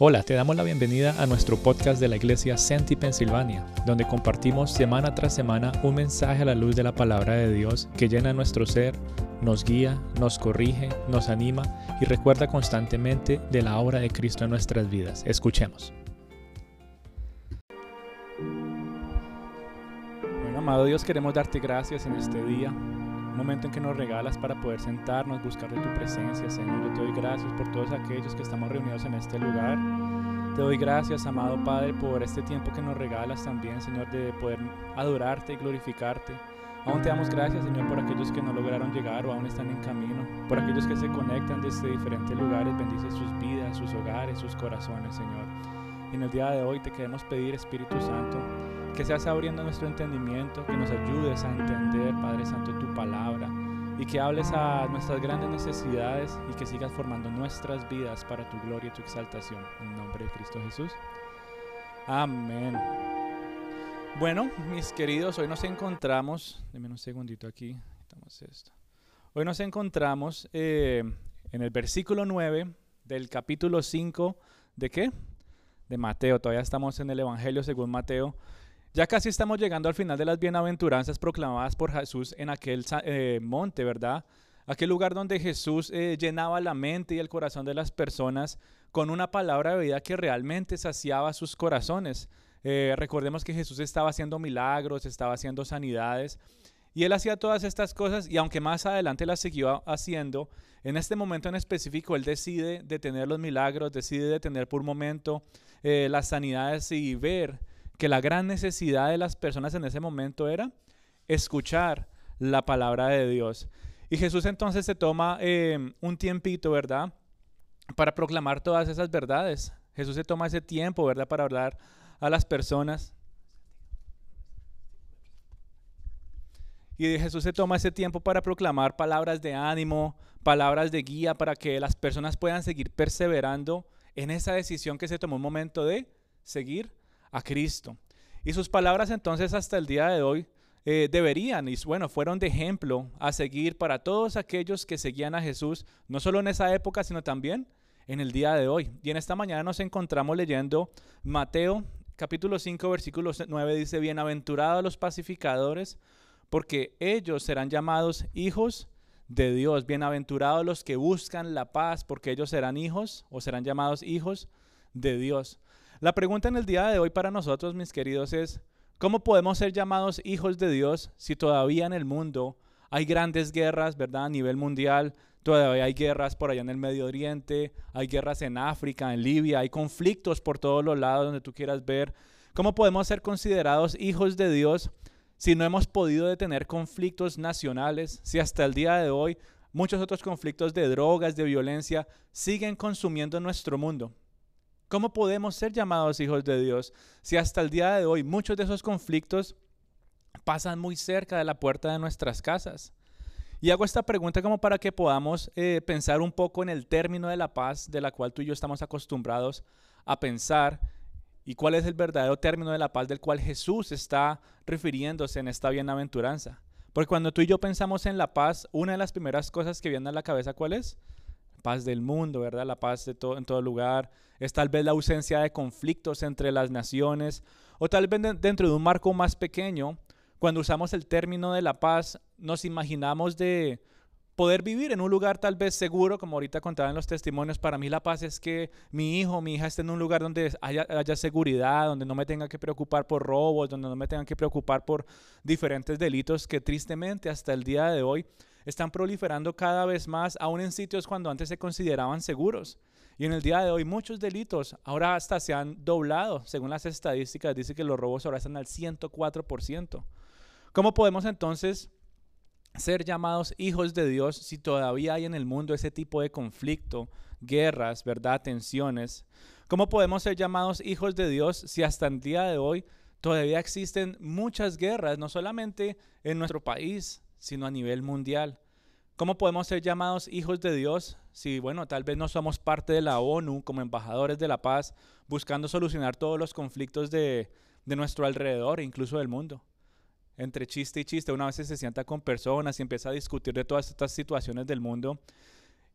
Hola, te damos la bienvenida a nuestro podcast de la iglesia Senti Pensilvania, donde compartimos semana tras semana un mensaje a la luz de la palabra de Dios que llena nuestro ser, nos guía, nos corrige, nos anima y recuerda constantemente de la obra de Cristo en nuestras vidas. Escuchemos. Bueno, amado Dios, queremos darte gracias en este día un momento en que nos regalas para poder sentarnos, buscar de tu presencia, Señor. Yo te doy gracias por todos aquellos que estamos reunidos en este lugar. Te doy gracias, amado Padre, por este tiempo que nos regalas también, Señor, de poder adorarte y glorificarte. Aún te damos gracias, Señor, por aquellos que no lograron llegar o aún están en camino, por aquellos que se conectan desde diferentes lugares. Bendice sus vidas, sus hogares, sus corazones, Señor. Y en el día de hoy te queremos pedir, Espíritu Santo, que seas abriendo nuestro entendimiento, que nos ayudes a entender, Padre Santo, tu palabra y que hables a nuestras grandes necesidades y que sigas formando nuestras vidas para tu gloria y tu exaltación. En nombre de Cristo Jesús. Amén. Bueno, mis queridos, hoy nos encontramos, denme un segundito aquí, esto. Hoy nos encontramos eh, en el versículo 9 del capítulo 5 de qué? De Mateo, todavía estamos en el Evangelio según Mateo. Ya casi estamos llegando al final de las bienaventuranzas proclamadas por Jesús en aquel eh, monte, ¿verdad? Aquel lugar donde Jesús eh, llenaba la mente y el corazón de las personas con una palabra de vida que realmente saciaba sus corazones. Eh, recordemos que Jesús estaba haciendo milagros, estaba haciendo sanidades, y él hacía todas estas cosas, y aunque más adelante las siguió haciendo, en este momento en específico él decide detener los milagros, decide detener por un momento las sanidades y ver que la gran necesidad de las personas en ese momento era escuchar la palabra de Dios. Y Jesús entonces se toma eh, un tiempito, ¿verdad? Para proclamar todas esas verdades. Jesús se toma ese tiempo, ¿verdad? Para hablar a las personas. Y Jesús se toma ese tiempo para proclamar palabras de ánimo, palabras de guía para que las personas puedan seguir perseverando en esa decisión que se tomó un momento de seguir a Cristo. Y sus palabras entonces hasta el día de hoy eh, deberían, y bueno, fueron de ejemplo a seguir para todos aquellos que seguían a Jesús, no solo en esa época, sino también en el día de hoy. Y en esta mañana nos encontramos leyendo Mateo capítulo 5, versículo 9, dice, bienaventurados los pacificadores, porque ellos serán llamados hijos de Dios. Bienaventurados los que buscan la paz, porque ellos serán hijos o serán llamados hijos de Dios. La pregunta en el día de hoy para nosotros, mis queridos, es, ¿cómo podemos ser llamados hijos de Dios si todavía en el mundo hay grandes guerras, ¿verdad? A nivel mundial, todavía hay guerras por allá en el Medio Oriente, hay guerras en África, en Libia, hay conflictos por todos los lados donde tú quieras ver. ¿Cómo podemos ser considerados hijos de Dios si no hemos podido detener conflictos nacionales, si hasta el día de hoy muchos otros conflictos de drogas, de violencia, siguen consumiendo nuestro mundo? ¿Cómo podemos ser llamados hijos de Dios si hasta el día de hoy muchos de esos conflictos pasan muy cerca de la puerta de nuestras casas? Y hago esta pregunta como para que podamos eh, pensar un poco en el término de la paz de la cual tú y yo estamos acostumbrados a pensar y cuál es el verdadero término de la paz del cual Jesús está refiriéndose en esta bienaventuranza. Porque cuando tú y yo pensamos en la paz, una de las primeras cosas que viene a la cabeza, ¿cuál es? paz del mundo, ¿verdad? La paz de en todo lugar. Es tal vez la ausencia de conflictos entre las naciones. O tal vez dentro de un marco más pequeño, cuando usamos el término de la paz, nos imaginamos de poder vivir en un lugar tal vez seguro, como ahorita contaba en los testimonios. Para mí la paz es que mi hijo, mi hija esté en un lugar donde haya, haya, seguridad, donde no me tenga que preocupar por robos, donde no me tenga que preocupar por diferentes delitos que tristemente hasta el día de hoy están proliferando cada vez más, aún en sitios cuando antes se consideraban seguros. Y en el día de hoy muchos delitos ahora hasta se han doblado. Según las estadísticas, dice que los robos ahora están al 104%. ¿Cómo podemos entonces ser llamados hijos de Dios si todavía hay en el mundo ese tipo de conflicto, guerras, verdad, tensiones? ¿Cómo podemos ser llamados hijos de Dios si hasta el día de hoy todavía existen muchas guerras, no solamente en nuestro país, sino a nivel mundial. ¿Cómo podemos ser llamados hijos de Dios si, bueno, tal vez no somos parte de la ONU como embajadores de la paz, buscando solucionar todos los conflictos de, de nuestro alrededor, incluso del mundo? Entre chiste y chiste, una vez se sienta con personas y empieza a discutir de todas estas situaciones del mundo.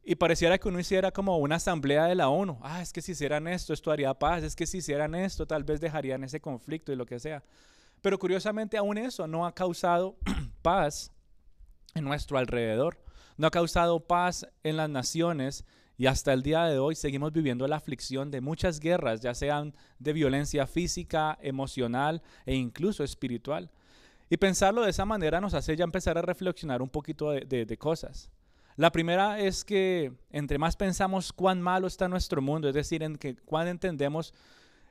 y pareciera que uno hiciera como una asamblea de la ONU. Ah, es que si hicieran esto, esto haría paz. Es que si hicieran esto, tal vez dejarían ese conflicto y lo que sea. Pero curiosamente aún eso no ha causado paz en nuestro alrededor. No ha causado paz en las naciones y hasta el día de hoy seguimos viviendo la aflicción de muchas guerras, ya sean de violencia física, emocional e incluso espiritual. Y pensarlo de esa manera nos hace ya empezar a reflexionar un poquito de, cosas. La primera es que entre más pensamos cuán malo está nuestro mundo, es decir, en que cuán entendemos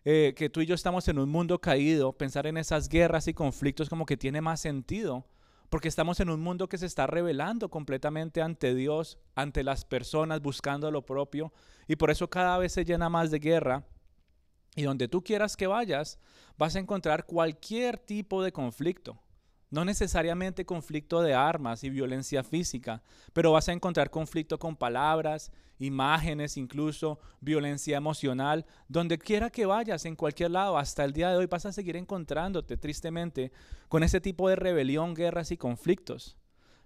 eh, que tú y yo estamos en un mundo caído, pensar en esas guerras y conflictos como que tiene más sentido, porque estamos en un mundo que se está revelando completamente ante Dios, ante las personas, buscando lo propio, y por eso cada vez se llena más de guerra. Y donde tú quieras que vayas, vas a encontrar cualquier tipo de conflicto. No necesariamente conflicto de armas y violencia física, pero vas a encontrar conflicto con palabras, imágenes, incluso violencia emocional. Donde quiera que vayas, en cualquier lado, hasta el día de hoy vas a seguir encontrándote tristemente con ese tipo de rebelión, guerras y conflictos.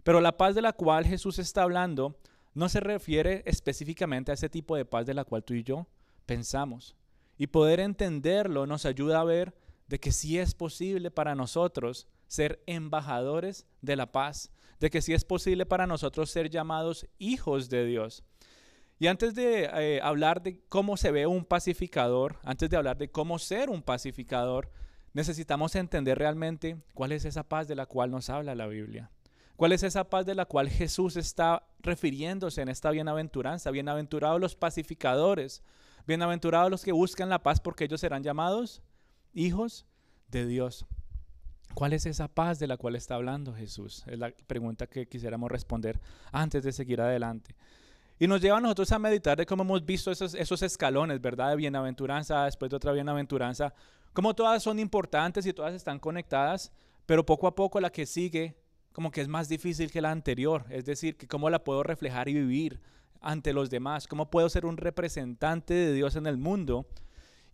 Pero la paz de la cual Jesús está hablando no se refiere específicamente a ese tipo de paz de la cual tú y yo pensamos. Y poder entenderlo nos ayuda a ver de que sí es posible para nosotros ser embajadores de la paz, de que sí es posible para nosotros ser llamados hijos de Dios. Y antes de eh, hablar de cómo se ve un pacificador, antes de hablar de cómo ser un pacificador, necesitamos entender realmente cuál es esa paz de la cual nos habla la Biblia. ¿Cuál es esa paz de la cual Jesús está refiriéndose en esta bienaventuranza? Bienaventurados los pacificadores, bienaventurados los que buscan la paz porque ellos serán llamados hijos de Dios. ¿Cuál es esa paz de la cual está hablando Jesús? Es la pregunta que quisiéramos responder antes de seguir adelante. Y nos lleva a nosotros a meditar de cómo hemos visto esos, escalones, ¿verdad? De bienaventuranza, después de otra bienaventuranza, cómo todas son importantes y todas están conectadas, pero poco a poco la que sigue como que es más difícil que la anterior, es decir, que cómo la puedo reflejar y vivir ante los demás, cómo puedo ser un representante de Dios en el mundo.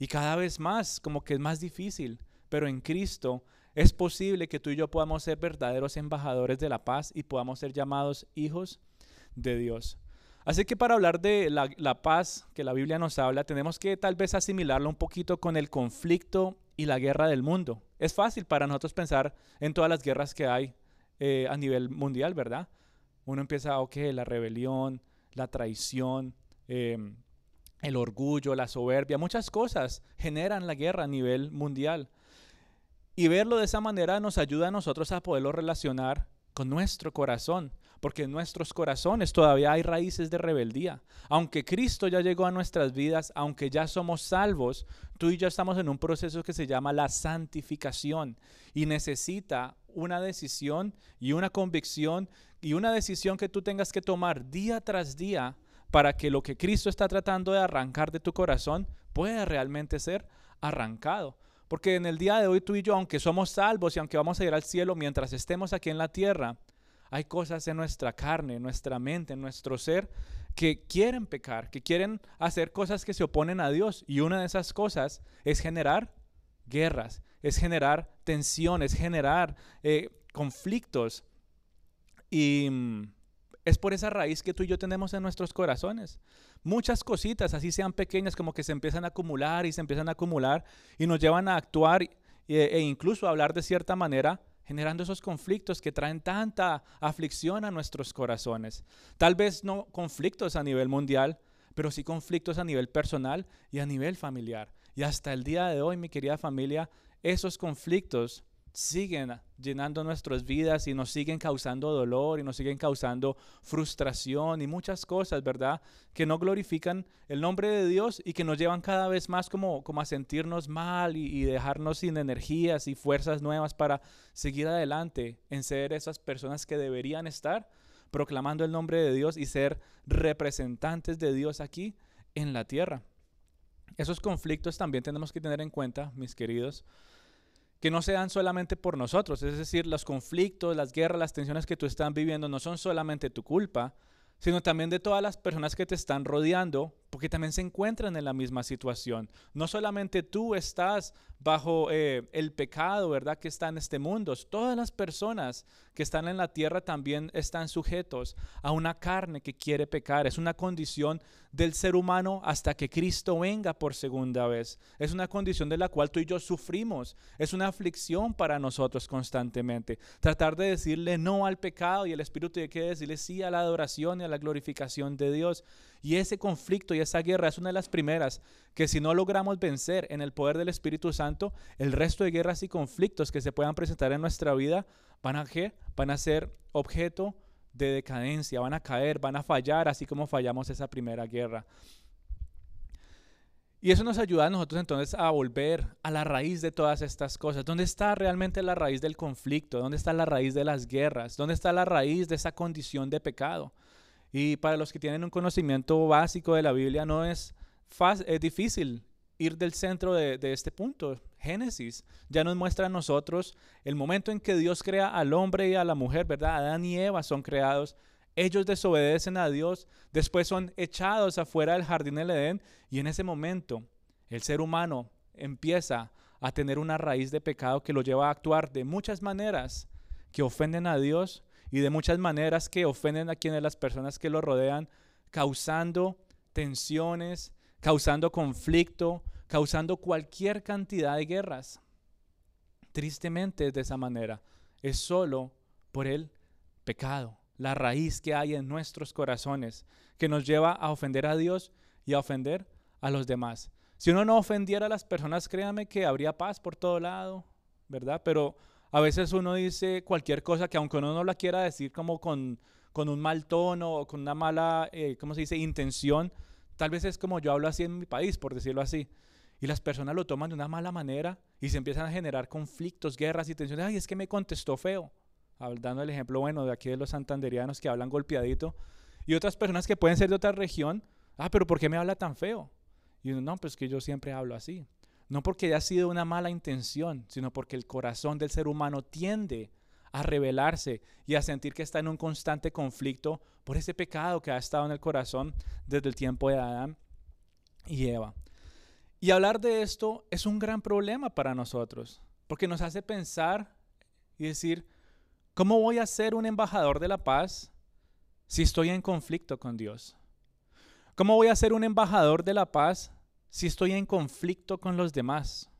Y cada vez más, como que es más difícil, pero en Cristo es posible que tú y yo podamos ser verdaderos embajadores de la paz y podamos ser llamados hijos de Dios. Así que para hablar de la, paz que la Biblia nos habla, tenemos que tal vez asimilarlo un poquito con el conflicto y la guerra del mundo. Es fácil para nosotros pensar en todas las guerras que hay eh, a nivel mundial, ¿verdad? Uno empieza, ok, la rebelión, la traición, em, el orgullo, la soberbia, muchas cosas generan la guerra a nivel mundial. Y verlo de esa manera nos ayuda a nosotros a poderlo relacionar con nuestro corazón, porque en nuestros corazones todavía hay raíces de rebeldía. Aunque Cristo ya llegó a nuestras vidas, aunque ya somos salvos, tú y yo estamos en un proceso que se llama la santificación y necesita una decisión y una convicción y una decisión que tú tengas que tomar día tras día para que lo que Cristo está tratando de arrancar de tu corazón pueda realmente ser arrancado. Porque en el día de hoy tú y yo, aunque somos salvos y aunque vamos a ir al cielo mientras estemos aquí en la tierra, hay cosas en nuestra carne, en nuestra mente, en nuestro ser que quieren pecar, que quieren hacer cosas que se oponen a Dios. Y una de esas cosas es generar guerras, es generar tensiones, generar eh, conflictos. Y mm, es por esa raíz que tú y yo tenemos en nuestros corazones. Muchas cositas, así sean pequeñas, como que se empiezan a acumular y se empiezan a acumular y nos llevan a actuar e, incluso a hablar de cierta manera, generando esos conflictos que traen tanta aflicción a nuestros corazones. Tal vez no conflictos a nivel mundial, pero sí conflictos a nivel personal y a nivel familiar. Y hasta el día de hoy, mi querida familia, esos conflictos siguen llenando nuestras vidas y nos siguen causando dolor y nos siguen causando frustración y muchas cosas, ¿verdad? Que no glorifican el nombre de Dios y que nos llevan cada vez más como, como a sentirnos mal y, y dejarnos sin energías y fuerzas nuevas para seguir adelante en ser esas personas que deberían estar proclamando el nombre de Dios y ser representantes de Dios aquí en la tierra. Esos conflictos también tenemos que tener en cuenta, mis queridos, que no se dan solamente por nosotros, es decir, los conflictos, las guerras, las tensiones que tú estás viviendo no son solamente tu culpa, sino también de todas las personas que te están rodeando, porque también se encuentran en la misma situación. No solamente tú estás bajo eh, el pecado, ¿verdad? Que está en este mundo. Todas las personas que están en la tierra también están sujetos a una carne que quiere pecar. Es una condición del ser humano hasta que Cristo venga por segunda vez. Es una condición de la cual tú y yo sufrimos. Es una aflicción para nosotros constantemente. Tratar de decirle no al pecado y el Espíritu tiene que decirle sí a la adoración y a la glorificación de Dios. Y ese conflicto y esa guerra es una de las primeras que si no logramos vencer en el poder del Espíritu Santo, el resto de guerras y conflictos que se puedan presentar en nuestra vida van a, van a ser objeto de decadencia, van a caer, van a fallar, así como fallamos esa primera guerra. Y eso nos ayuda a nosotros entonces a volver a la raíz de todas estas cosas. ¿Dónde está realmente la raíz del conflicto? ¿Dónde está la raíz de las guerras? ¿Dónde está la raíz de esa condición de pecado? Y para los que tienen un conocimiento básico de la Biblia, no es, es difícil ir del centro de, este punto. Génesis ya nos muestra a nosotros el momento en que Dios crea al hombre y a la mujer, ¿verdad? Adán y Eva son creados. Ellos desobedecen a Dios, después son echados afuera del jardín del Edén y en ese momento el ser humano empieza a tener una raíz de pecado que lo lleva a actuar de muchas maneras que ofenden a Dios y de muchas maneras que ofenden a quienes las personas que lo rodean, causando tensiones, causando conflicto, causando cualquier cantidad de guerras. Tristemente es de esa manera. Es solo por el pecado, la raíz que hay en nuestros corazones, que nos lleva a ofender a Dios y a ofender a los demás. Si uno no ofendiera a las personas, créame que habría paz por todo lado, ¿verdad? Pero a veces uno dice cualquier cosa que aunque uno no la quiera decir como con, con un mal tono o con una mala, eh, ¿cómo se dice?, intención, tal vez es como yo hablo así en mi país, por decirlo así. Y las personas lo toman de una mala manera y se empiezan a generar conflictos, guerras y tensiones. Ay, es que me contestó feo. Dando el ejemplo bueno de aquí de los santanderianos que hablan golpeadito. Y otras personas que pueden ser de otra región. Ah, pero ¿por qué me habla tan feo? Y uno, no, pues que yo siempre hablo así. No porque haya sido una mala intención, sino porque el corazón del ser humano tiende a rebelarse y a sentir que está en un constante conflicto por ese pecado que ha estado en el corazón desde el tiempo de Adán y Eva. Y hablar de esto es un gran problema para nosotros, porque nos hace pensar y decir, ¿cómo voy a ser un embajador de la paz si estoy en conflicto con Dios? ¿Cómo voy a ser un embajador de la paz si estoy en conflicto con los demás?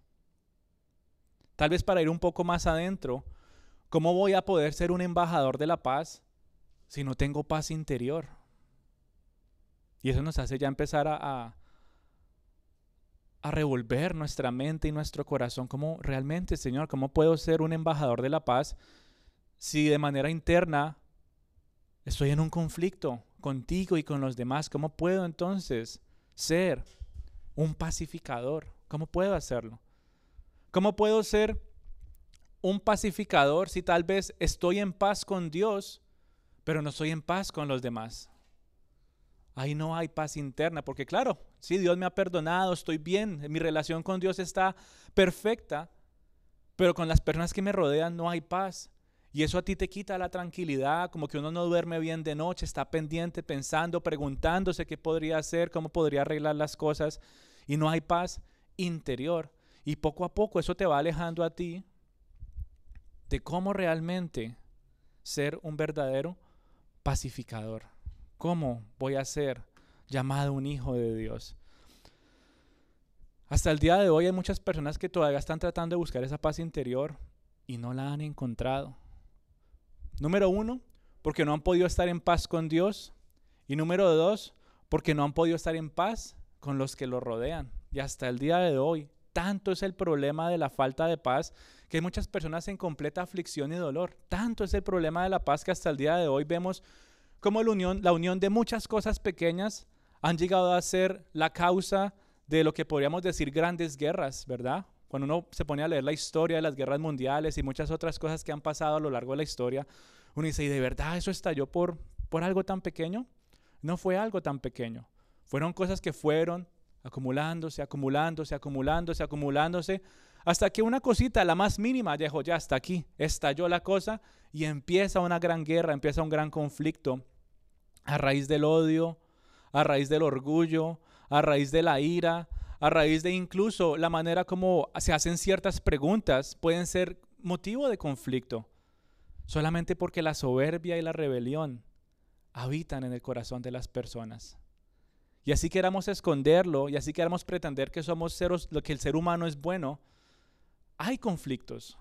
Tal vez para ir un poco más adentro, ¿cómo voy a poder ser un embajador de la paz si no tengo paz interior? Y eso nos hace ya empezar a, a, revolver nuestra mente y nuestro corazón. ¿Cómo realmente, Señor, cómo puedo ser un embajador de la paz si de manera interna estoy en un conflicto contigo y con los demás? ¿Cómo puedo entonces ser un pacificador. ¿Cómo puedo hacerlo? ¿Cómo puedo ser un pacificador si tal vez estoy en paz con Dios, pero no estoy en paz con los demás? Ahí no hay paz interna, porque claro, si Dios me ha perdonado, estoy bien, mi relación con Dios está perfecta, pero con las personas que me rodean no hay paz. Y eso a ti te quita la tranquilidad, como que uno no duerme bien de noche, está pendiente, pensando, preguntándose qué podría hacer, cómo podría arreglar las cosas y no hay paz interior. Y poco a poco eso te va alejando a ti de cómo realmente ser un verdadero pacificador. ¿Cómo voy a ser llamado un hijo de Dios? Hasta el día de hoy hay muchas personas que todavía están tratando de buscar esa paz interior y no la han encontrado. Número uno, porque no han podido estar en paz con Dios. Y número dos, porque no han podido estar en paz con los que lo rodean. Y hasta el día de hoy, tanto es el problema de la falta de paz que hay muchas personas en completa aflicción y dolor. Tanto es el problema de la paz que hasta el día de hoy vemos cómo la unión, de muchas cosas pequeñas han llegado a ser la causa de lo que podríamos decir grandes guerras, ¿verdad? Cuando uno se pone a leer la historia de las guerras mundiales y muchas otras cosas que han pasado a lo largo de la historia, uno dice, ¿y de verdad eso estalló por, por algo tan pequeño? No fue algo tan pequeño. Fueron cosas que fueron acumulándose, acumulándose, acumulándose, acumulándose, hasta que una cosita, la más mínima, dijo, ya está aquí, estalló la cosa y empieza una gran guerra, empieza un gran conflicto a raíz del odio, a raíz del orgullo, a raíz de la ira, a raíz de incluso la manera como se hacen ciertas preguntas, pueden ser motivo de conflicto, solamente porque la soberbia y la rebelión habitan en el corazón de las personas. Y así queramos esconderlo y así queramos pretender que somos seres, lo que el ser humano es bueno, hay conflictos.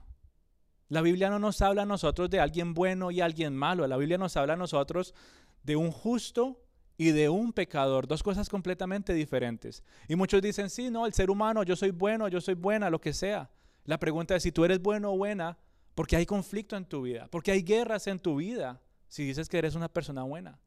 La Biblia no nos habla a nosotros de alguien bueno y alguien malo. La Biblia nos habla a nosotros de un justo y de un pecador, dos cosas completamente diferentes. Y muchos dicen, sí, no, el ser humano, yo soy bueno, yo soy buena, lo que sea. La pregunta es si tú eres bueno o buena, porque hay conflicto en tu vida, porque hay guerras en tu vida, si dices que eres una persona buena.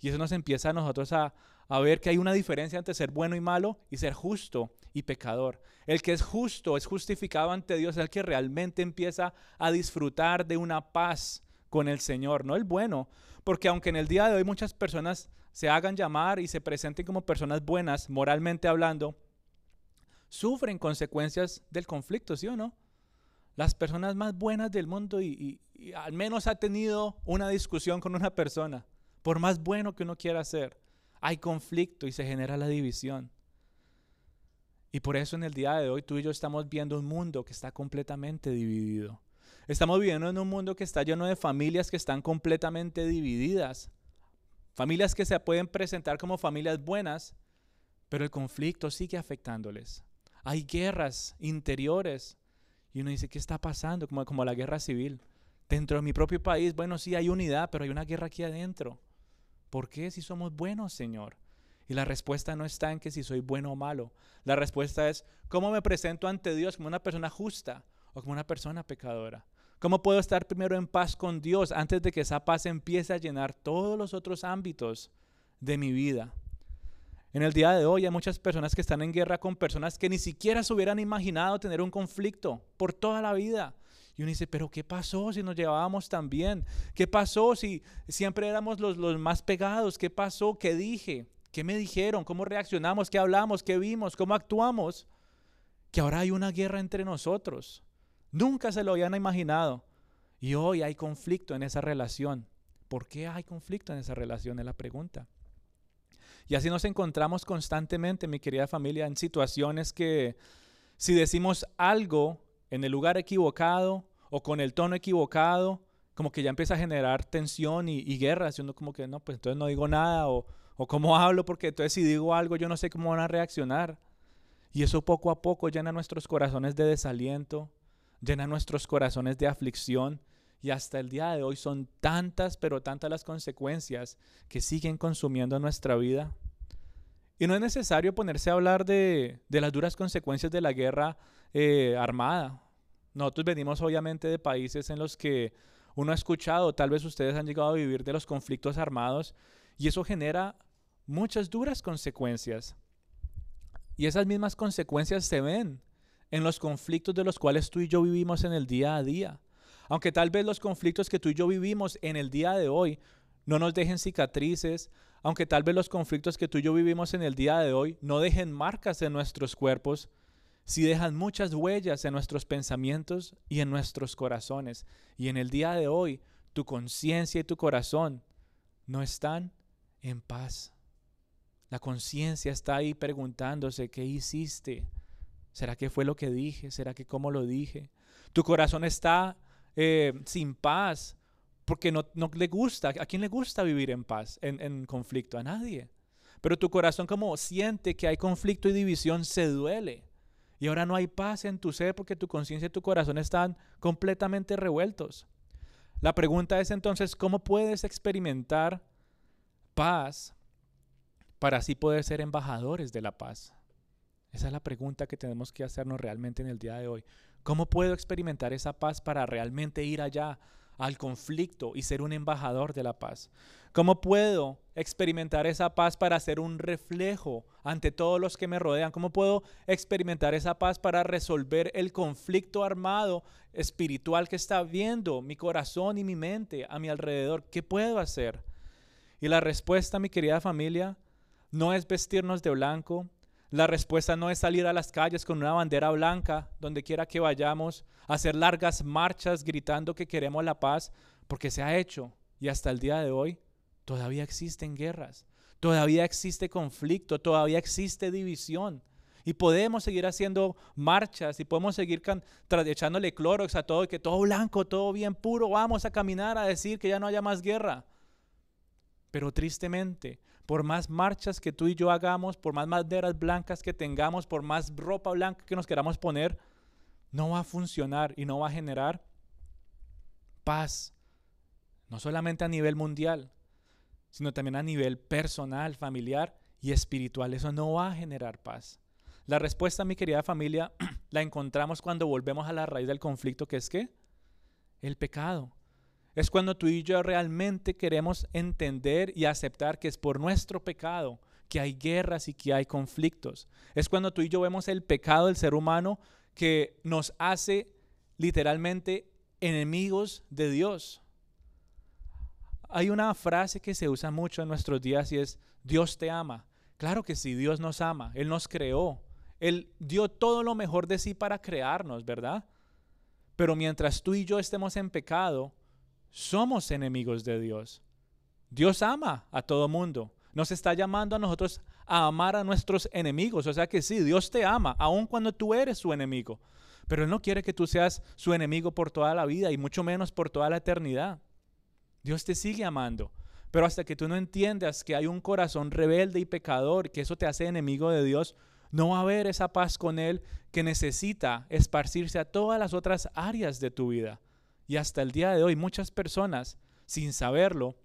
Y eso nos empieza a nosotros a, a ver que hay una diferencia entre ser bueno y malo y ser justo y pecador. El que es justo, es justificado ante Dios, es el que realmente empieza a disfrutar de una paz con el Señor, no el bueno. Porque aunque en el día de hoy muchas personas se hagan llamar y se presenten como personas buenas, moralmente hablando, sufren consecuencias del conflicto, ¿sí o no? Las personas más buenas del mundo y, y al menos ha tenido una discusión con una persona, por más bueno que uno quiera ser, hay conflicto y se genera la división. Y por eso en el día de hoy tú y yo estamos viendo un mundo que está completamente dividido. Estamos viviendo en un mundo que está lleno de familias que están completamente divididas. Familias que se pueden presentar como familias buenas, pero el conflicto sigue afectándoles. Hay guerras interiores. Y uno dice, ¿qué está pasando? Como, como la guerra civil. Dentro de mi propio país, bueno, sí hay unidad, pero hay una guerra aquí adentro. ¿Por qué si somos buenos, Señor? Y la respuesta no está en que si soy bueno o malo. La respuesta es, ¿cómo me presento ante Dios como una persona justa o como una persona pecadora? ¿Cómo puedo estar primero en paz con Dios antes de que esa paz empiece a llenar todos los otros ámbitos de mi vida? En el día de hoy hay muchas personas que están en guerra con personas que ni siquiera se hubieran imaginado tener un conflicto por toda la vida. Y uno dice, pero ¿qué pasó si nos llevábamos tan bien? ¿Qué pasó si siempre éramos los, los más pegados? ¿Qué pasó? ¿Qué dije? ¿Qué me dijeron? ¿Cómo reaccionamos? ¿Qué hablamos? ¿Qué vimos? ¿Cómo actuamos? Que ahora hay una guerra entre nosotros. Nunca se lo habían imaginado. Y hoy hay conflicto en esa relación. ¿Por qué hay conflicto en esa relación? Es la pregunta. Y así nos encontramos constantemente, mi querida familia, en situaciones que si decimos algo en el lugar equivocado o con el tono equivocado, como que ya empieza a generar tensión y, guerra, haciendo como que no, pues entonces no digo nada o, o cómo hablo, porque entonces si digo algo yo no sé cómo van a reaccionar. Y eso poco a poco llena nuestros corazones de desaliento, llena nuestros corazones de aflicción. Y hasta el día de hoy son tantas, pero tantas las consecuencias que siguen consumiendo nuestra vida. Y no es necesario ponerse a hablar de, de las duras consecuencias de la guerra eh, armada. Nosotros venimos obviamente de países en los que uno ha escuchado, tal vez ustedes han llegado a vivir de los conflictos armados y eso genera muchas duras consecuencias. Y esas mismas consecuencias se ven en los conflictos de los cuales tú y yo vivimos en el día a día. Aunque tal vez los conflictos que tú y yo vivimos en el día de hoy no nos dejen cicatrices, aunque tal vez los conflictos que tú y yo vivimos en el día de hoy no dejen marcas en nuestros cuerpos, si dejan muchas huellas en nuestros pensamientos y en nuestros corazones. Y en el día de hoy, tu conciencia y tu corazón no están en paz. La conciencia está ahí preguntándose, ¿qué hiciste? ¿Será que fue lo que dije? ¿Será que cómo lo dije? Tu corazón está eh, sin paz porque no, le gusta. ¿A quién le gusta vivir en paz, en, en conflicto? A nadie. Pero tu corazón como siente que hay conflicto y división, se duele. Y ahora no hay paz en tu ser porque tu conciencia y tu corazón están completamente revueltos. La pregunta es entonces, ¿cómo puedes experimentar paz para así poder ser embajadores de la paz? Esa es la pregunta que tenemos que hacernos realmente en el día de hoy. ¿Cómo puedo experimentar esa paz para realmente ir allá al conflicto y ser un embajador de la paz? ¿Cómo puedo experimentar esa paz para ser un reflejo ante todos los que me rodean? ¿Cómo puedo experimentar esa paz para resolver el conflicto armado espiritual que está viendo mi corazón y mi mente a mi alrededor? ¿Qué puedo hacer? Y la respuesta, mi querida familia, no es vestirnos de blanco, la respuesta no es salir a las calles con una bandera blanca donde quiera que vayamos, hacer largas marchas gritando que queremos la paz, porque se ha hecho y hasta el día de hoy todavía existen guerras, Todavía existe conflicto, todavía existe división. Y podemos seguir haciendo marchas y podemos seguir echándole clorox a todo, que todo blanco, todo bien puro, vamos a caminar a decir que ya no haya más guerra. Pero tristemente, por más marchas que tú y yo hagamos, por más maderas blancas que tengamos, por más ropa blanca que nos queramos poner, no va a funcionar y no va a generar paz. No solamente a nivel mundial, sino también a nivel personal, familiar y espiritual. Eso no va a generar paz. La respuesta, mi querida familia, la encontramos cuando volvemos a la raíz del conflicto, que es qué? El pecado. Es cuando tú y yo realmente queremos entender y aceptar que es por nuestro pecado que hay guerras y que hay conflictos. Es cuando tú y yo vemos el pecado del ser humano que nos hace literalmente enemigos de Dios. Hay una frase que se usa mucho en nuestros días y es, Dios te ama. Claro que sí, Dios nos ama, Él nos creó, él dio todo lo mejor de sí para crearnos, ¿verdad? Pero mientras tú y yo estemos en pecado, somos enemigos de Dios. Dios ama a todo mundo. Nos está llamando a nosotros a amar a nuestros enemigos. O sea que sí, Dios te ama, aun cuando tú eres su enemigo. Pero Él no quiere que tú seas su enemigo por toda la vida y mucho menos por toda la eternidad. Dios te sigue amando. Pero hasta que tú no entiendas que hay un corazón rebelde y pecador, que eso te hace enemigo de Dios, no va a haber esa paz con Él que necesita esparcirse a todas las otras áreas de tu vida. Y hasta el día de hoy muchas personas, sin saberlo,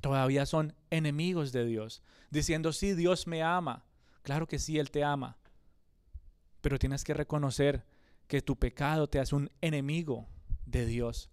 todavía son enemigos de Dios, diciendo, sí, Dios me ama. Claro que sí, Él te ama. Pero tienes que reconocer que tu pecado te hace un enemigo de Dios.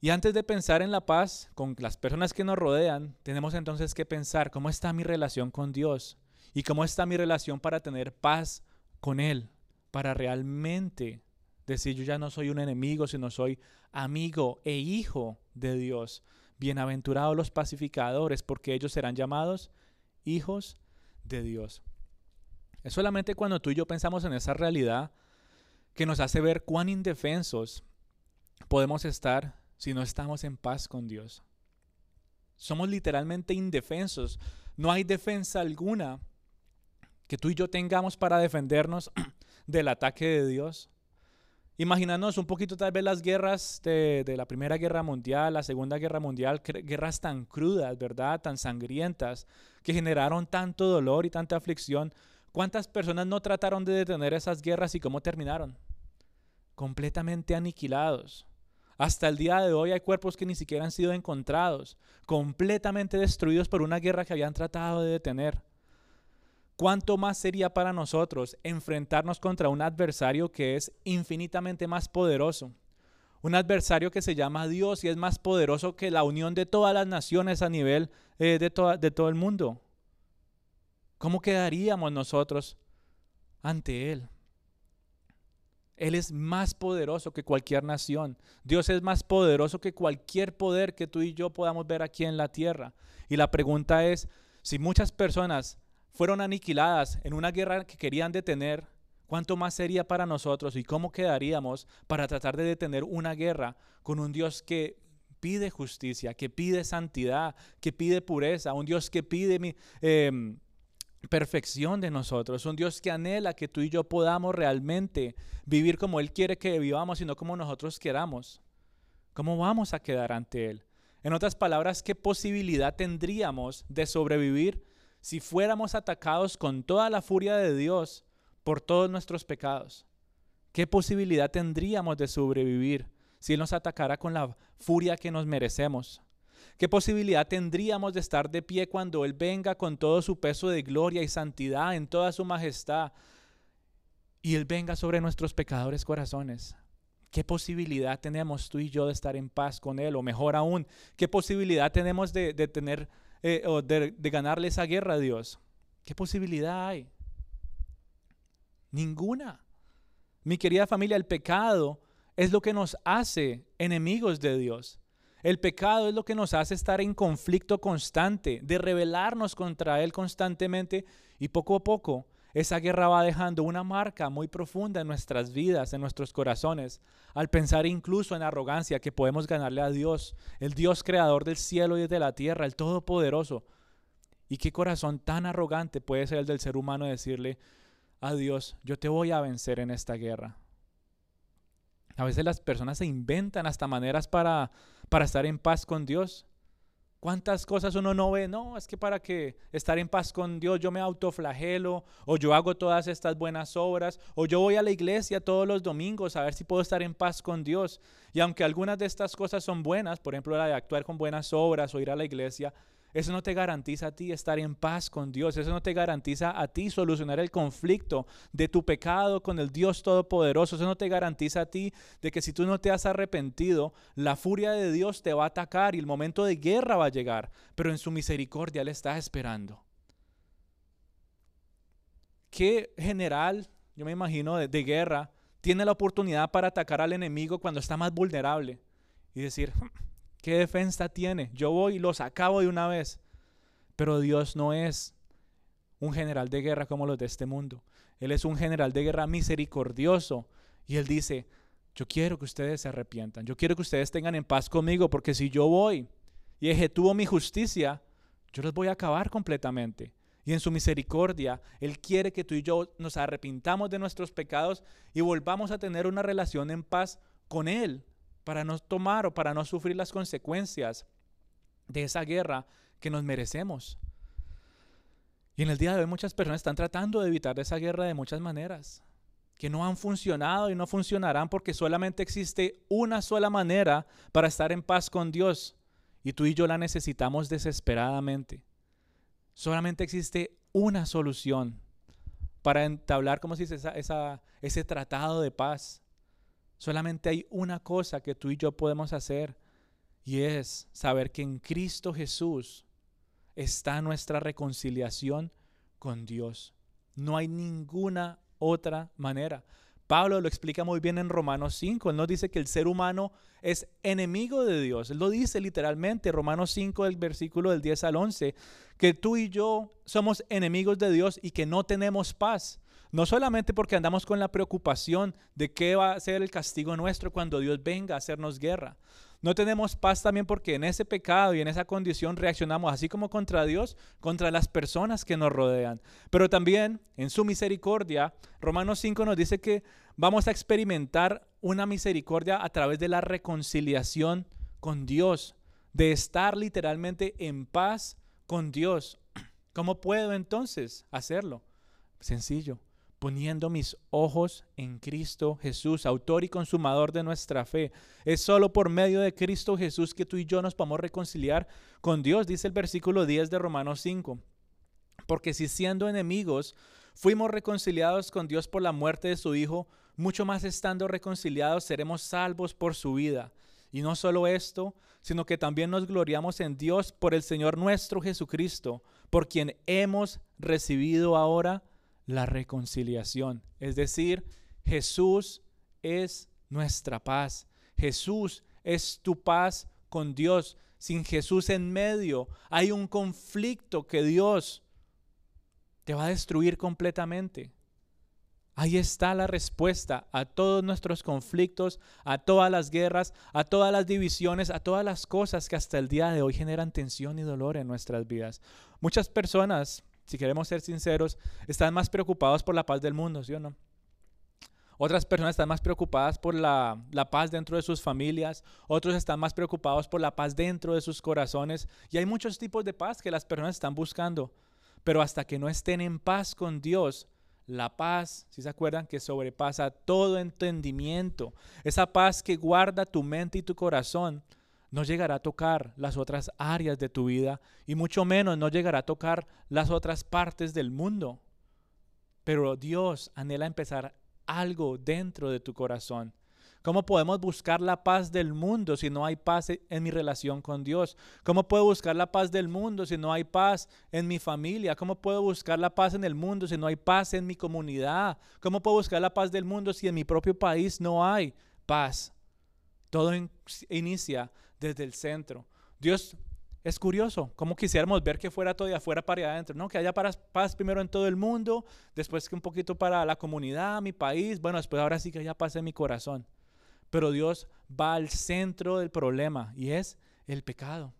Y antes de pensar en la paz con las personas que nos rodean, tenemos entonces que pensar cómo está mi relación con Dios. ¿Y cómo está mi relación para tener paz con Él? Para realmente decir yo ya no soy un enemigo, sino soy amigo e hijo de Dios. Bienaventurados los pacificadores, porque ellos serán llamados hijos de Dios. Es solamente cuando tú y yo pensamos en esa realidad que nos hace ver cuán indefensos podemos estar si no estamos en paz con Dios. Somos literalmente indefensos. No hay defensa alguna que tú y yo tengamos para defendernos del ataque de Dios. Imaginanos un poquito tal vez las guerras de, la Primera Guerra Mundial, la Segunda Guerra Mundial, guerras tan crudas, ¿verdad? Tan sangrientas, que generaron tanto dolor y tanta aflicción. ¿Cuántas personas no trataron de detener esas guerras y cómo terminaron? Completamente aniquilados. Hasta el día de hoy hay cuerpos que ni siquiera han sido encontrados, completamente destruidos por una guerra que habían tratado de detener. ¿Cuánto más sería para nosotros enfrentarnos contra un adversario que es infinitamente más poderoso? Un adversario que se llama Dios y es más poderoso que la unión de todas las naciones a nivel eh, de, de todo el mundo. ¿Cómo quedaríamos nosotros ante Él? Él es más poderoso que cualquier nación. Dios es más poderoso que cualquier poder que tú y yo podamos ver aquí en la tierra. Y la pregunta es, si muchas personas fueron aniquiladas en una guerra que querían detener, ¿cuánto más sería para nosotros y cómo quedaríamos para tratar de detener una guerra con un Dios que pide justicia, que pide santidad, que pide pureza, un Dios que pide em, perfección de nosotros, un Dios que anhela que tú y yo podamos realmente vivir como Él quiere que vivamos y no como nosotros queramos? ¿Cómo vamos a quedar ante Él? En otras palabras, ¿qué posibilidad tendríamos de sobrevivir si fuéramos atacados con toda la furia de Dios por todos nuestros pecados? ¿Qué posibilidad tendríamos de sobrevivir si Él nos atacara con la furia que nos merecemos? ¿Qué posibilidad tendríamos de estar de pie cuando Él venga con todo su peso de gloria y santidad en toda su majestad y Él venga sobre nuestros pecadores corazones? ¿Qué posibilidad tenemos tú y yo de estar en paz con Él? O mejor aún, ¿qué posibilidad tenemos de, de tener eh, o de, de ganarle esa guerra a Dios? ¿Qué posibilidad hay? Ninguna. Mi querida familia, el pecado es lo que nos hace enemigos de Dios. El pecado es lo que nos hace estar en conflicto constante, de rebelarnos contra Él constantemente y poco a poco esa guerra va dejando una marca muy profunda en nuestras vidas, en nuestros corazones, al pensar incluso en arrogancia que podemos ganarle a Dios, el Dios creador del cielo y de la tierra, el Todopoderoso. ¿Y qué corazón tan arrogante puede ser el del ser humano decirle a Dios, yo te voy a vencer en esta guerra? A veces las personas se inventan hasta maneras para, para estar en paz con Dios. ¿Cuántas cosas uno no ve? No, es que para que estar en paz con Dios yo me autoflagelo o yo hago todas estas buenas obras o yo voy a la iglesia todos los domingos a ver si puedo estar en paz con Dios. Y aunque algunas de estas cosas son buenas, por ejemplo la de actuar con buenas obras o ir a la iglesia, eso no te garantiza a ti estar en paz con Dios. Eso no te garantiza a ti solucionar el conflicto de tu pecado con el Dios Todopoderoso. Eso no te garantiza a ti de que si tú no te has arrepentido, la furia de Dios te va a atacar y el momento de guerra va a llegar. Pero en su misericordia le estás esperando. ¿Qué general, yo me imagino, de, de guerra tiene la oportunidad para atacar al enemigo cuando está más vulnerable? Y decir, hmm, ¿Qué defensa tiene? Yo voy y los acabo de una vez. Pero Dios no es un general de guerra como los de este mundo. Él es un general de guerra misericordioso. Y Él dice, yo quiero que ustedes se arrepientan. Yo quiero que ustedes tengan en paz conmigo porque si yo voy y ejecuto mi justicia, yo los voy a acabar completamente. Y en su misericordia, Él quiere que tú y yo nos arrepintamos de nuestros pecados y volvamos a tener una relación en paz con Él, para no tomar o para no sufrir las consecuencias de esa guerra que nos merecemos. Y en el día de hoy muchas personas están tratando de evitar esa guerra de muchas maneras, que no han funcionado y no funcionarán porque solamente existe una sola manera para estar en paz con Dios y tú y yo la necesitamos desesperadamente. Solamente existe una solución para entablar, como se dice, ese tratado de paz. Solamente hay una cosa que tú y yo podemos hacer y es saber que en Cristo Jesús está nuestra reconciliación con Dios. No hay ninguna otra manera. Pablo lo explica muy bien en Romanos 5. Él nos dice que el ser humano es enemigo de Dios. Él lo dice literalmente, Romanos 5, del versículo del 10 al 11, que tú y yo somos enemigos de Dios y que no tenemos paz. No solamente porque andamos con la preocupación de qué va a ser el castigo nuestro cuando Dios venga a hacernos guerra. No tenemos paz también porque en ese pecado y en esa condición reaccionamos así como contra Dios, contra las personas que nos rodean. Pero también en su misericordia, Romanos 5 nos dice que vamos a experimentar una misericordia a través de la reconciliación con Dios, de estar literalmente en paz con Dios. ¿Cómo puedo entonces hacerlo? Sencillo, poniendo mis ojos en Cristo Jesús, autor y consumador de nuestra fe. Es solo por medio de Cristo Jesús que tú y yo nos podemos reconciliar con Dios, dice el versículo 10 de Romanos 5. Porque si siendo enemigos fuimos reconciliados con Dios por la muerte de su Hijo, mucho más estando reconciliados seremos salvos por su vida. Y no solo esto, sino que también nos gloriamos en Dios por el Señor nuestro Jesucristo, por quien hemos recibido ahora la reconciliación. Es decir, Jesús es nuestra paz. Jesús es tu paz con Dios. Sin Jesús en medio hay un conflicto que Dios te va a destruir completamente. Ahí está la respuesta a todos nuestros conflictos, a todas las guerras, a todas las divisiones, a todas las cosas que hasta el día de hoy generan tensión y dolor en nuestras vidas. Muchas personas si queremos ser sinceros, están más preocupados por la paz del mundo, ¿sí o no? Otras personas están más preocupadas por la, la, paz dentro de sus familias, otros están más preocupados por la paz dentro de sus corazones. Y hay muchos tipos de paz que las personas están buscando. Pero hasta que no estén en paz con Dios, la paz, si se acuerdan, que sobrepasa todo entendimiento, esa paz que guarda tu mente y tu corazón, no llegará a tocar las otras áreas de tu vida y mucho menos no llegará a tocar las otras partes del mundo. Pero Dios anhela empezar algo dentro de tu corazón. ¿Cómo podemos buscar la paz del mundo si no hay paz en mi relación con Dios? ¿Cómo puedo buscar la paz del mundo si no hay paz en mi familia? ¿Cómo puedo buscar la paz en el mundo si no hay paz en mi comunidad? ¿Cómo puedo buscar la paz del mundo si en mi propio país no hay paz? Todo inicia desde el centro. Dios es curioso, como quisiéramos ver que fuera todo de afuera para adentro, ¿no? Que haya paz primero en todo el mundo, después que un poquito para la comunidad, mi país, bueno, después ahora sí que haya paz en mi corazón. Pero Dios va al centro del problema y es el pecado.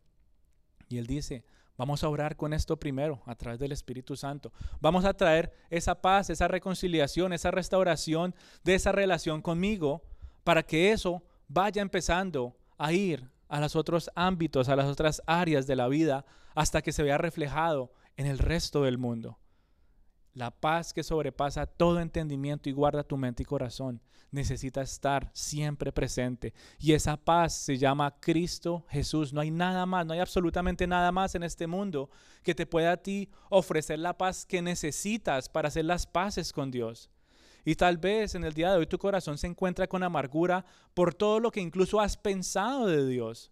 Y Él dice, Vamos a orar con esto primero, a través del Espíritu Santo. Vamos a traer esa paz, esa reconciliación, esa restauración de esa relación conmigo, para que eso vaya empezando a ir a los otros ámbitos, a las otras áreas de la vida, hasta que se vea reflejado en el resto del mundo. La paz que sobrepasa todo entendimiento y guarda tu mente y corazón necesita estar siempre presente. Y esa paz se llama Cristo Jesús. No hay nada más, no hay absolutamente nada más en este mundo que te pueda a ti ofrecer la paz que necesitas para hacer las paces con Dios. Y tal vez en el día de hoy tu corazón se encuentra con amargura por todo lo que incluso has pensado de Dios.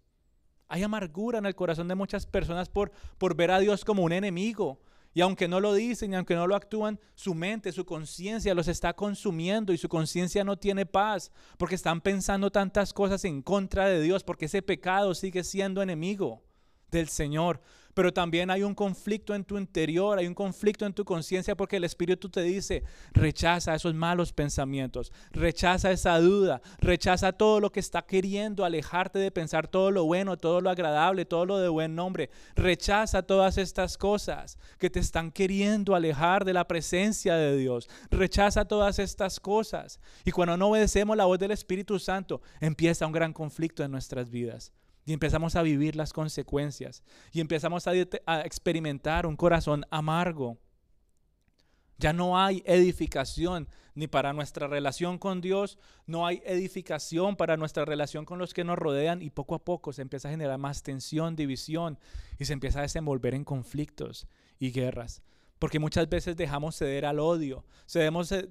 Hay amargura en el corazón de muchas personas por, por ver a Dios como un enemigo, y aunque no lo dicen y aunque no lo actúan, su mente, su conciencia los está consumiendo y su conciencia no tiene paz porque están pensando tantas cosas en contra de Dios, porque ese pecado sigue siendo enemigo del Señor pero también hay un conflicto en tu interior, hay un conflicto en tu conciencia porque el Espíritu te dice, rechaza esos malos pensamientos, rechaza esa duda, rechaza todo lo que está queriendo alejarte de pensar todo lo bueno, todo lo agradable, todo lo de buen nombre. Rechaza todas estas cosas que te están queriendo alejar de la presencia de Dios. Rechaza todas estas cosas. Y cuando no obedecemos la voz del Espíritu Santo, empieza un gran conflicto en nuestras vidas. Y empezamos a vivir las consecuencias. Y empezamos a, experimentar un corazón amargo. Ya no hay edificación ni para nuestra relación con Dios, no hay edificación para nuestra relación con los que nos rodean y poco a poco se empieza a generar más tensión, división y se empieza a desenvolver en conflictos y guerras porque muchas veces dejamos ceder al odio,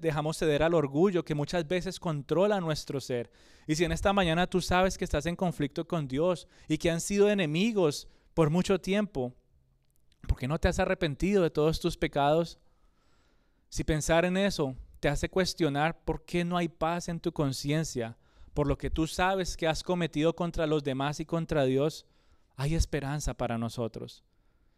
dejamos ceder al orgullo que muchas veces controla nuestro ser. Y si en esta mañana tú sabes que estás en conflicto con Dios y que han sido enemigos por mucho tiempo, ¿por qué no te has arrepentido de todos tus pecados? Si pensar en eso te hace cuestionar por qué no hay paz en tu conciencia, por lo que tú sabes que has cometido contra los demás y contra Dios, hay esperanza para nosotros.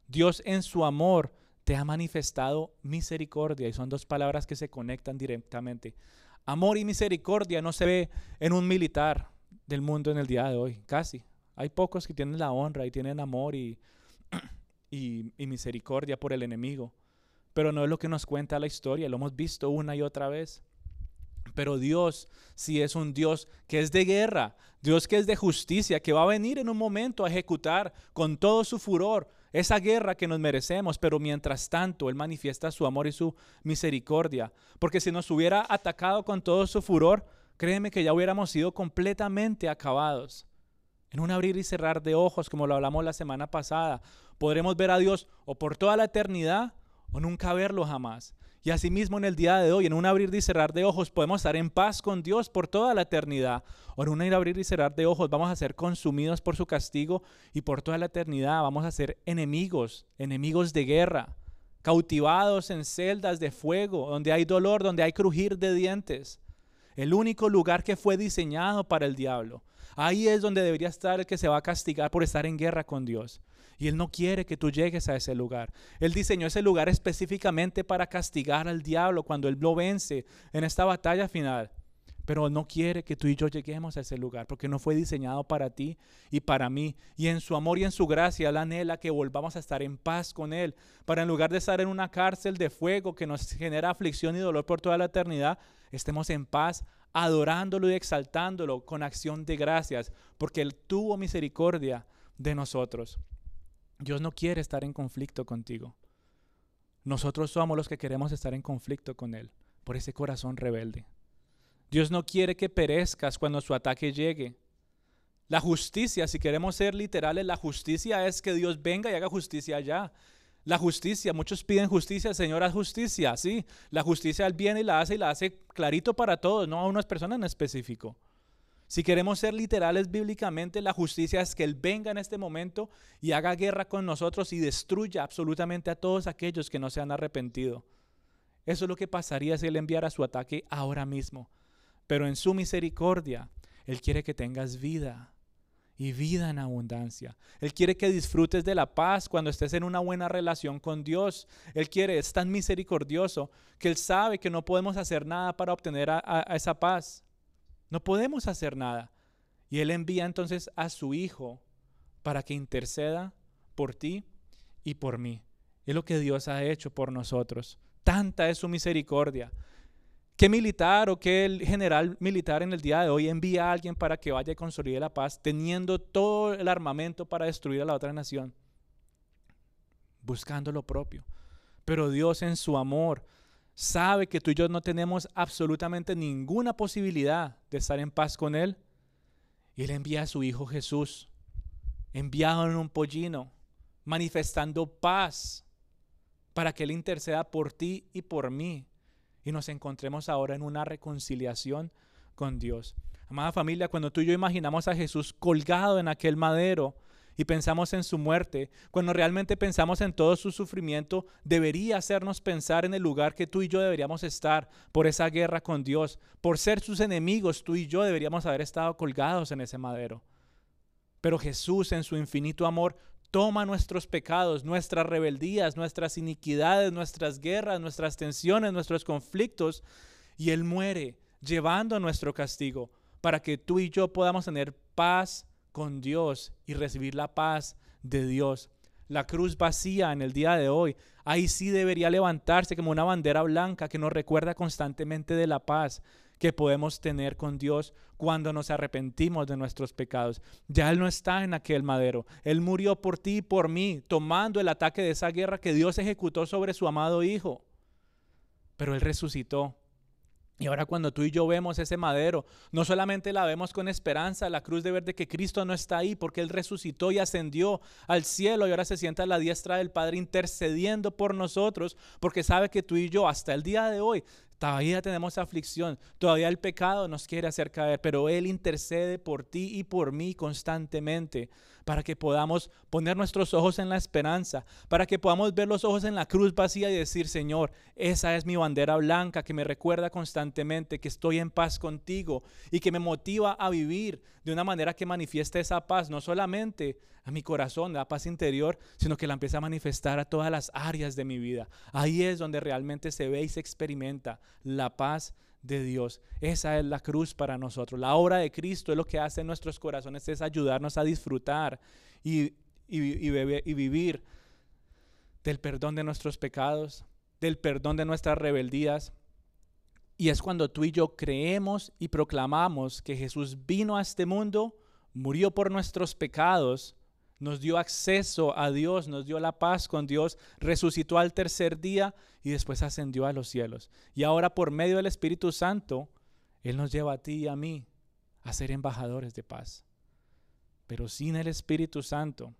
Dios en su amor te ha manifestado misericordia. Y son dos palabras que se conectan directamente. Amor y misericordia no se ve en un militar del mundo en el día de hoy, casi. Hay pocos que tienen la honra y tienen amor y, y, misericordia por el enemigo. Pero no es lo que nos cuenta la historia, lo hemos visto una y otra vez. Pero Dios sí es un Dios que es de guerra, Dios que es de justicia, que va a venir en un momento a ejecutar con todo su furor esa guerra que nos merecemos, pero mientras tanto Él manifiesta su amor y su misericordia. Porque si nos hubiera atacado con todo su furor, créeme que ya hubiéramos sido completamente acabados. En un abrir y cerrar de ojos, como lo hablamos la semana pasada, podremos ver a Dios o por toda la eternidad o nunca verlo jamás. Y asimismo en el día de hoy, en un abrir y cerrar de ojos, podemos estar en paz con Dios por toda la eternidad. O en un abrir y cerrar de ojos, vamos a ser consumidos por su castigo y por toda la eternidad vamos a ser enemigos, enemigos de guerra, cautivados en celdas de fuego, donde hay dolor, donde hay crujir de dientes. El único lugar que fue diseñado para el diablo. Ahí es donde debería estar el que se va a castigar por estar en guerra con Dios. Y Él no quiere que tú llegues a ese lugar. Él diseñó ese lugar específicamente para castigar al diablo cuando Él lo vence en esta batalla final. Pero no quiere que tú y yo lleguemos a ese lugar porque no fue diseñado para ti y para mí. Y en su amor y en su gracia Él anhela que volvamos a estar en paz con Él. Para en lugar de estar en una cárcel de fuego que nos genera aflicción y dolor por toda la eternidad, estemos en paz adorándolo y exaltándolo con acción de gracias porque Él tuvo misericordia de nosotros. Dios no quiere estar en conflicto contigo. Nosotros somos los que queremos estar en conflicto con Él por ese corazón rebelde. Dios no quiere que perezcas cuando su ataque llegue. La justicia, si queremos ser literales, la justicia es que Dios venga y haga justicia allá. La justicia, muchos piden justicia, Señor, haz justicia, sí. La justicia Él viene y la hace y la hace clarito para todos, no a unas personas en específico. Si queremos ser literales bíblicamente, la justicia es que Él venga en este momento y haga guerra con nosotros y destruya absolutamente a todos aquellos que no se han arrepentido. Eso es lo que pasaría si Él enviara su ataque ahora mismo. Pero en su misericordia, Él quiere que tengas vida y vida en abundancia. Él quiere que disfrutes de la paz cuando estés en una buena relación con Dios. Él quiere, es tan misericordioso que Él sabe que no podemos hacer nada para obtener esa paz. No podemos hacer nada. Y Él envía entonces a su Hijo para que interceda por ti y por mí. Es lo que Dios ha hecho por nosotros. Tanta es su misericordia. ¿Qué militar o qué general militar en el día de hoy envía a alguien para que vaya y consolide la paz teniendo todo el armamento para destruir a la otra nación? Buscando lo propio. Pero Dios en su amor sabe que tú y yo no tenemos absolutamente ninguna posibilidad de estar en paz con Él. Y Él envía a su Hijo Jesús, enviado en un pollino, manifestando paz para que Él interceda por ti y por mí y nos encontremos ahora en una reconciliación con Dios. Amada familia, cuando tú y yo imaginamos a Jesús colgado en aquel madero y pensamos en su muerte, cuando realmente pensamos en todo su sufrimiento, debería hacernos pensar en el lugar que tú y yo deberíamos estar por esa guerra con Dios. Por ser sus enemigos, tú y yo deberíamos haber estado colgados en ese madero. Pero Jesús en su infinito amor toma nuestros pecados, nuestras rebeldías, nuestras iniquidades, nuestras guerras, nuestras tensiones, nuestros conflictos, y Él muere llevando nuestro castigo para que tú y yo podamos tener paz con Dios y recibir la paz de Dios. La cruz vacía en el día de hoy, ahí sí debería levantarse como una bandera blanca que nos recuerda constantemente de la paz, que podemos tener con Dios cuando nos arrepentimos de nuestros pecados. Ya Él no está en aquel madero. Él murió por ti y por mí, tomando el ataque de esa guerra que Dios ejecutó sobre su amado Hijo. Pero Él resucitó. Y ahora cuando tú y yo vemos ese madero, no solamente la vemos con esperanza, la cruz de ver de que Cristo no está ahí porque Él resucitó y ascendió al cielo y ahora se sienta a la diestra del Padre intercediendo por nosotros porque sabe que tú y yo hasta el día de hoy Todavía tenemos aflicción, todavía el pecado nos quiere hacer caer, pero Él intercede por ti y por mí constantemente para que podamos poner nuestros ojos en la esperanza, para que podamos ver los ojos en la cruz vacía y decir, Señor, esa es mi bandera blanca que me recuerda constantemente que estoy en paz contigo y que me motiva a vivir de una manera que manifieste esa paz, no solamente a mi corazón, la paz interior, sino que la empieza a manifestar a todas las áreas de mi vida. Ahí es donde realmente se ve y se experimenta la paz de Dios. Esa es la cruz para nosotros. La obra de Cristo es lo que hace en nuestros corazones, es ayudarnos a disfrutar y, y vivir del perdón de nuestros pecados, del perdón de nuestras rebeldías. Y es cuando tú y yo creemos y proclamamos que Jesús vino a este mundo, murió por nuestros pecados nos dio acceso a Dios, nos dio la paz con Dios, resucitó al tercer día y después ascendió a los cielos. Y ahora por medio del Espíritu Santo, Él nos lleva a ti y a mí a ser embajadores de paz. Pero sin el Espíritu Santo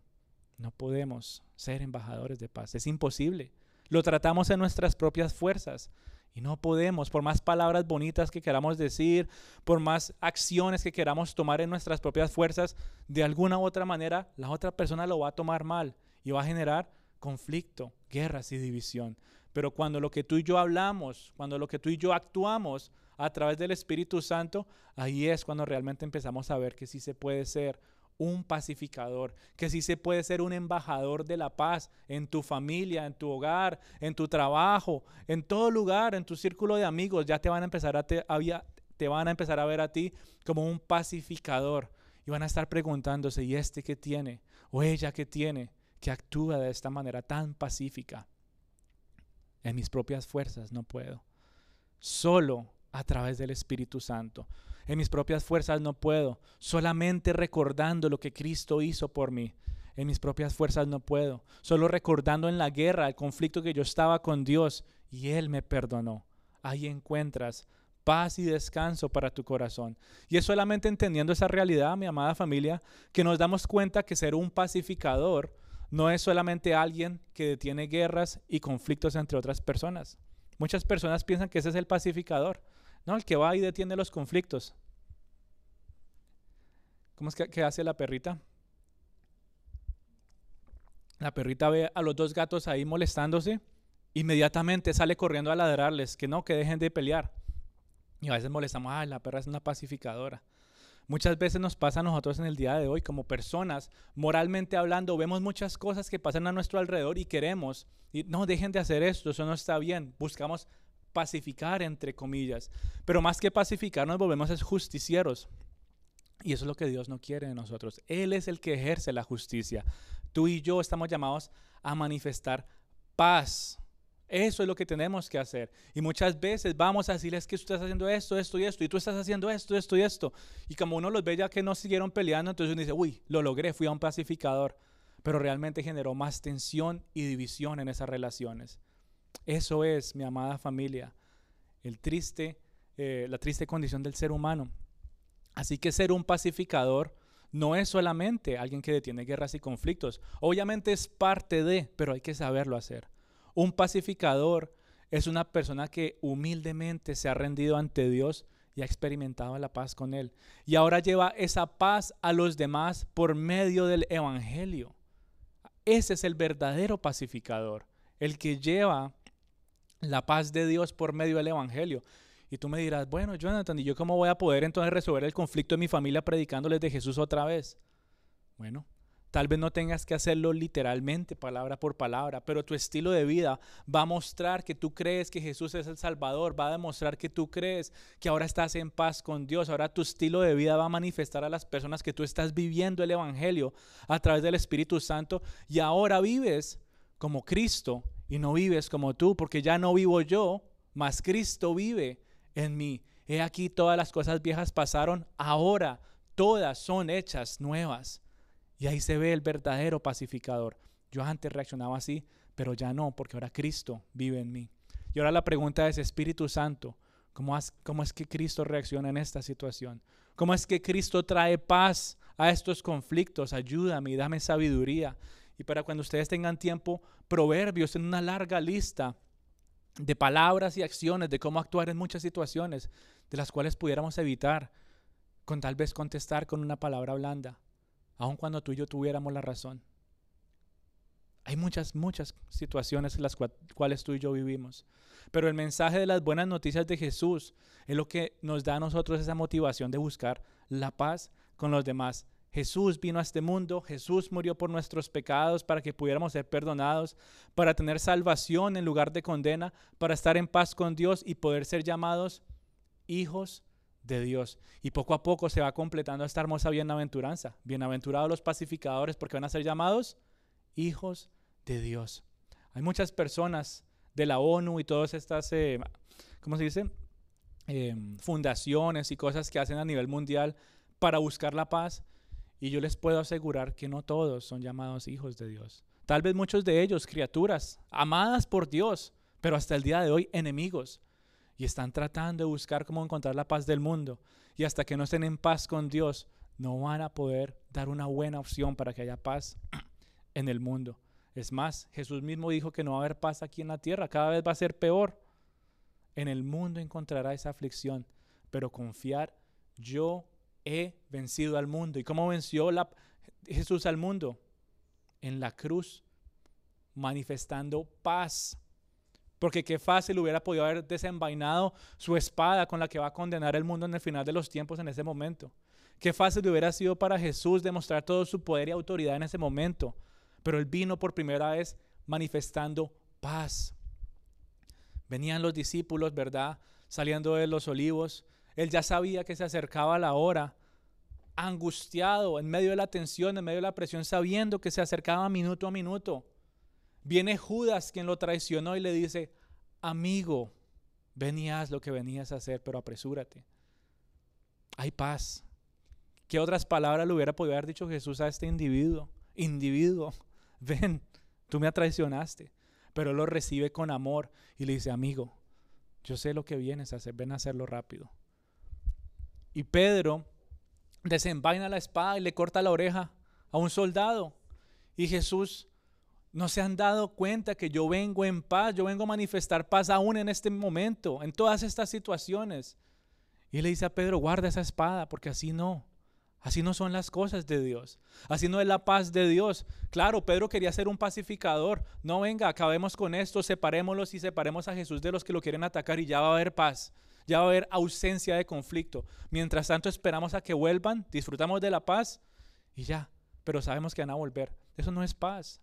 no podemos ser embajadores de paz. Es imposible. Lo tratamos en nuestras propias fuerzas. Y no podemos, por más palabras bonitas que queramos decir, por más acciones que queramos tomar en nuestras propias fuerzas, de alguna u otra manera la otra persona lo va a tomar mal y va a generar conflicto, guerras y división. Pero cuando lo que tú y yo hablamos, cuando lo que tú y yo actuamos a través del Espíritu Santo, ahí es cuando realmente empezamos a ver que sí se puede ser un pacificador, que sí se puede ser un embajador de la paz en tu familia, en tu hogar, en tu trabajo, en todo lugar, en tu círculo de amigos, ya te van a empezar a te, te van a empezar a ver a ti como un pacificador y van a estar preguntándose, ¿y este qué tiene? ¿O ella qué tiene? Que actúa de esta manera tan pacífica. En mis propias fuerzas no puedo. Solo a través del Espíritu Santo. En mis propias fuerzas no puedo, solamente recordando lo que Cristo hizo por mí. En mis propias fuerzas no puedo, solo recordando en la guerra, el conflicto que yo estaba con Dios y Él me perdonó. Ahí encuentras paz y descanso para tu corazón. Y es solamente entendiendo esa realidad, mi amada familia, que nos damos cuenta que ser un pacificador no es solamente alguien que detiene guerras y conflictos entre otras personas. Muchas personas piensan que ese es el pacificador. No, el que va y detiene los conflictos. ¿Cómo es que, hace la perrita? La perrita ve a los dos gatos ahí molestándose, inmediatamente sale corriendo a ladrarles, que no, que dejen de pelear. Y a veces molestamos, ah, la perra es una pacificadora. Muchas veces nos pasa a nosotros en el día de hoy como personas, moralmente hablando, vemos muchas cosas que pasan a nuestro alrededor y queremos, y no, dejen de hacer esto, eso no está bien. Buscamos pacificar, entre comillas. Pero más que pacificar, nos volvemos justicieros. Y eso es lo que Dios no quiere de nosotros. Él es el que ejerce la justicia. Tú y yo estamos llamados a manifestar paz. Eso es lo que tenemos que hacer. Y muchas veces vamos a decirles que tú estás haciendo esto, esto y esto, y tú estás haciendo esto, esto y esto. Y como uno los ve ya que no siguieron peleando, entonces uno dice, uy, lo logré, fui a un pacificador. Pero realmente generó más tensión y división en esas relaciones. Eso es, mi amada familia, el triste, eh, la triste condición del ser humano. Así que ser un pacificador no es solamente alguien que detiene guerras y conflictos. Obviamente es parte de, pero hay que saberlo hacer. Un pacificador es una persona que humildemente se ha rendido ante Dios y ha experimentado la paz con Él. Y ahora lleva esa paz a los demás por medio del Evangelio. Ese es el verdadero pacificador, el que lleva la paz de Dios por medio del Evangelio. Y tú me dirás, bueno, Jonathan, ¿y yo cómo voy a poder entonces resolver el conflicto de mi familia predicándoles de Jesús otra vez? Bueno, tal vez no tengas que hacerlo literalmente, palabra por palabra, pero tu estilo de vida va a mostrar que tú crees que Jesús es el Salvador, va a demostrar que tú crees que ahora estás en paz con Dios, ahora tu estilo de vida va a manifestar a las personas que tú estás viviendo el Evangelio a través del Espíritu Santo y ahora vives como Cristo y no vives como tú, porque ya no vivo yo, mas Cristo vive en mí. He aquí todas las cosas viejas pasaron, ahora todas son hechas nuevas. Y ahí se ve el verdadero pacificador. Yo antes reaccionaba así, pero ya no, porque ahora Cristo vive en mí. Y ahora la pregunta es, Espíritu Santo, ¿cómo, cómo es que Cristo reacciona en esta situación? ¿Cómo es que Cristo trae paz a estos conflictos? Ayúdame y dame sabiduría. Y para cuando ustedes tengan tiempo, proverbios en una larga lista de palabras y acciones, de cómo actuar en muchas situaciones, de las cuales pudiéramos evitar con tal vez contestar con una palabra blanda, aun cuando tú y yo tuviéramos la razón. Hay muchas, muchas situaciones en las cuales tú y yo vivimos. Pero el mensaje de las buenas noticias de Jesús es lo que nos da a nosotros esa motivación de buscar la paz con los demás Jesús vino a este mundo, Jesús murió por nuestros pecados para que pudiéramos ser perdonados, para tener salvación en lugar de condena, para estar en paz con Dios y poder ser llamados hijos de Dios. Y poco a poco se va completando esta hermosa bienaventuranza. Bienaventurados los pacificadores porque van a ser llamados hijos de Dios. Hay muchas personas de la ONU y todas estas, eh, ¿cómo se dice? Em, fundaciones y cosas que hacen a nivel mundial para buscar la paz y yo les puedo asegurar que no todos son llamados hijos de Dios. Tal vez muchos de ellos, criaturas, amadas por Dios, pero hasta el día de hoy enemigos. Y están tratando de buscar cómo encontrar la paz del mundo. Y hasta que no estén en paz con Dios, no van a poder dar una buena opción para que haya paz en el mundo. Es más, Jesús mismo dijo que no va a haber paz aquí en la tierra, cada vez va a ser peor. En el mundo encontrará esa aflicción, pero confiar, yo he vencido al mundo. ¿Y cómo venció Jesús al mundo? En la cruz, manifestando paz. Porque qué fácil hubiera podido haber desenvainado su espada con la que va a condenar el mundo en el final de los tiempos en ese momento. Qué fácil hubiera sido para Jesús demostrar todo su poder y autoridad en ese momento. Pero él vino por primera vez manifestando paz. Venían los discípulos, ¿verdad? Saliendo de los olivos, él ya sabía que se acercaba la hora, angustiado, en medio de la tensión, en medio de la presión, sabiendo que se acercaba minuto a minuto. Viene Judas quien lo traicionó y le dice, amigo, venías lo que venías a hacer, pero apresúrate. Hay paz. ¿Qué otras palabras le hubiera podido haber dicho Jesús a este individuo? Individuo, ven, tú me traicionaste. Pero él lo recibe con amor y le dice, amigo, yo sé lo que vienes a hacer, ven a hacerlo rápido. Y Pedro desenvaina la espada y le corta la oreja a un soldado. Y Jesús, no se han dado cuenta que yo vengo en paz, yo vengo a manifestar paz aún en este momento, en todas estas situaciones. Y le dice a Pedro, guarda esa espada, porque así no. Así no son las cosas de Dios. Así no es la paz de Dios. Claro, Pedro quería ser un pacificador. No venga, acabemos con esto, separémoslos y separemos a Jesús de los que lo quieren atacar y ya va a haber paz ya va a haber ausencia de conflicto. Mientras tanto esperamos a que vuelvan, disfrutamos de la paz y ya, pero sabemos que van a volver. Eso no es paz.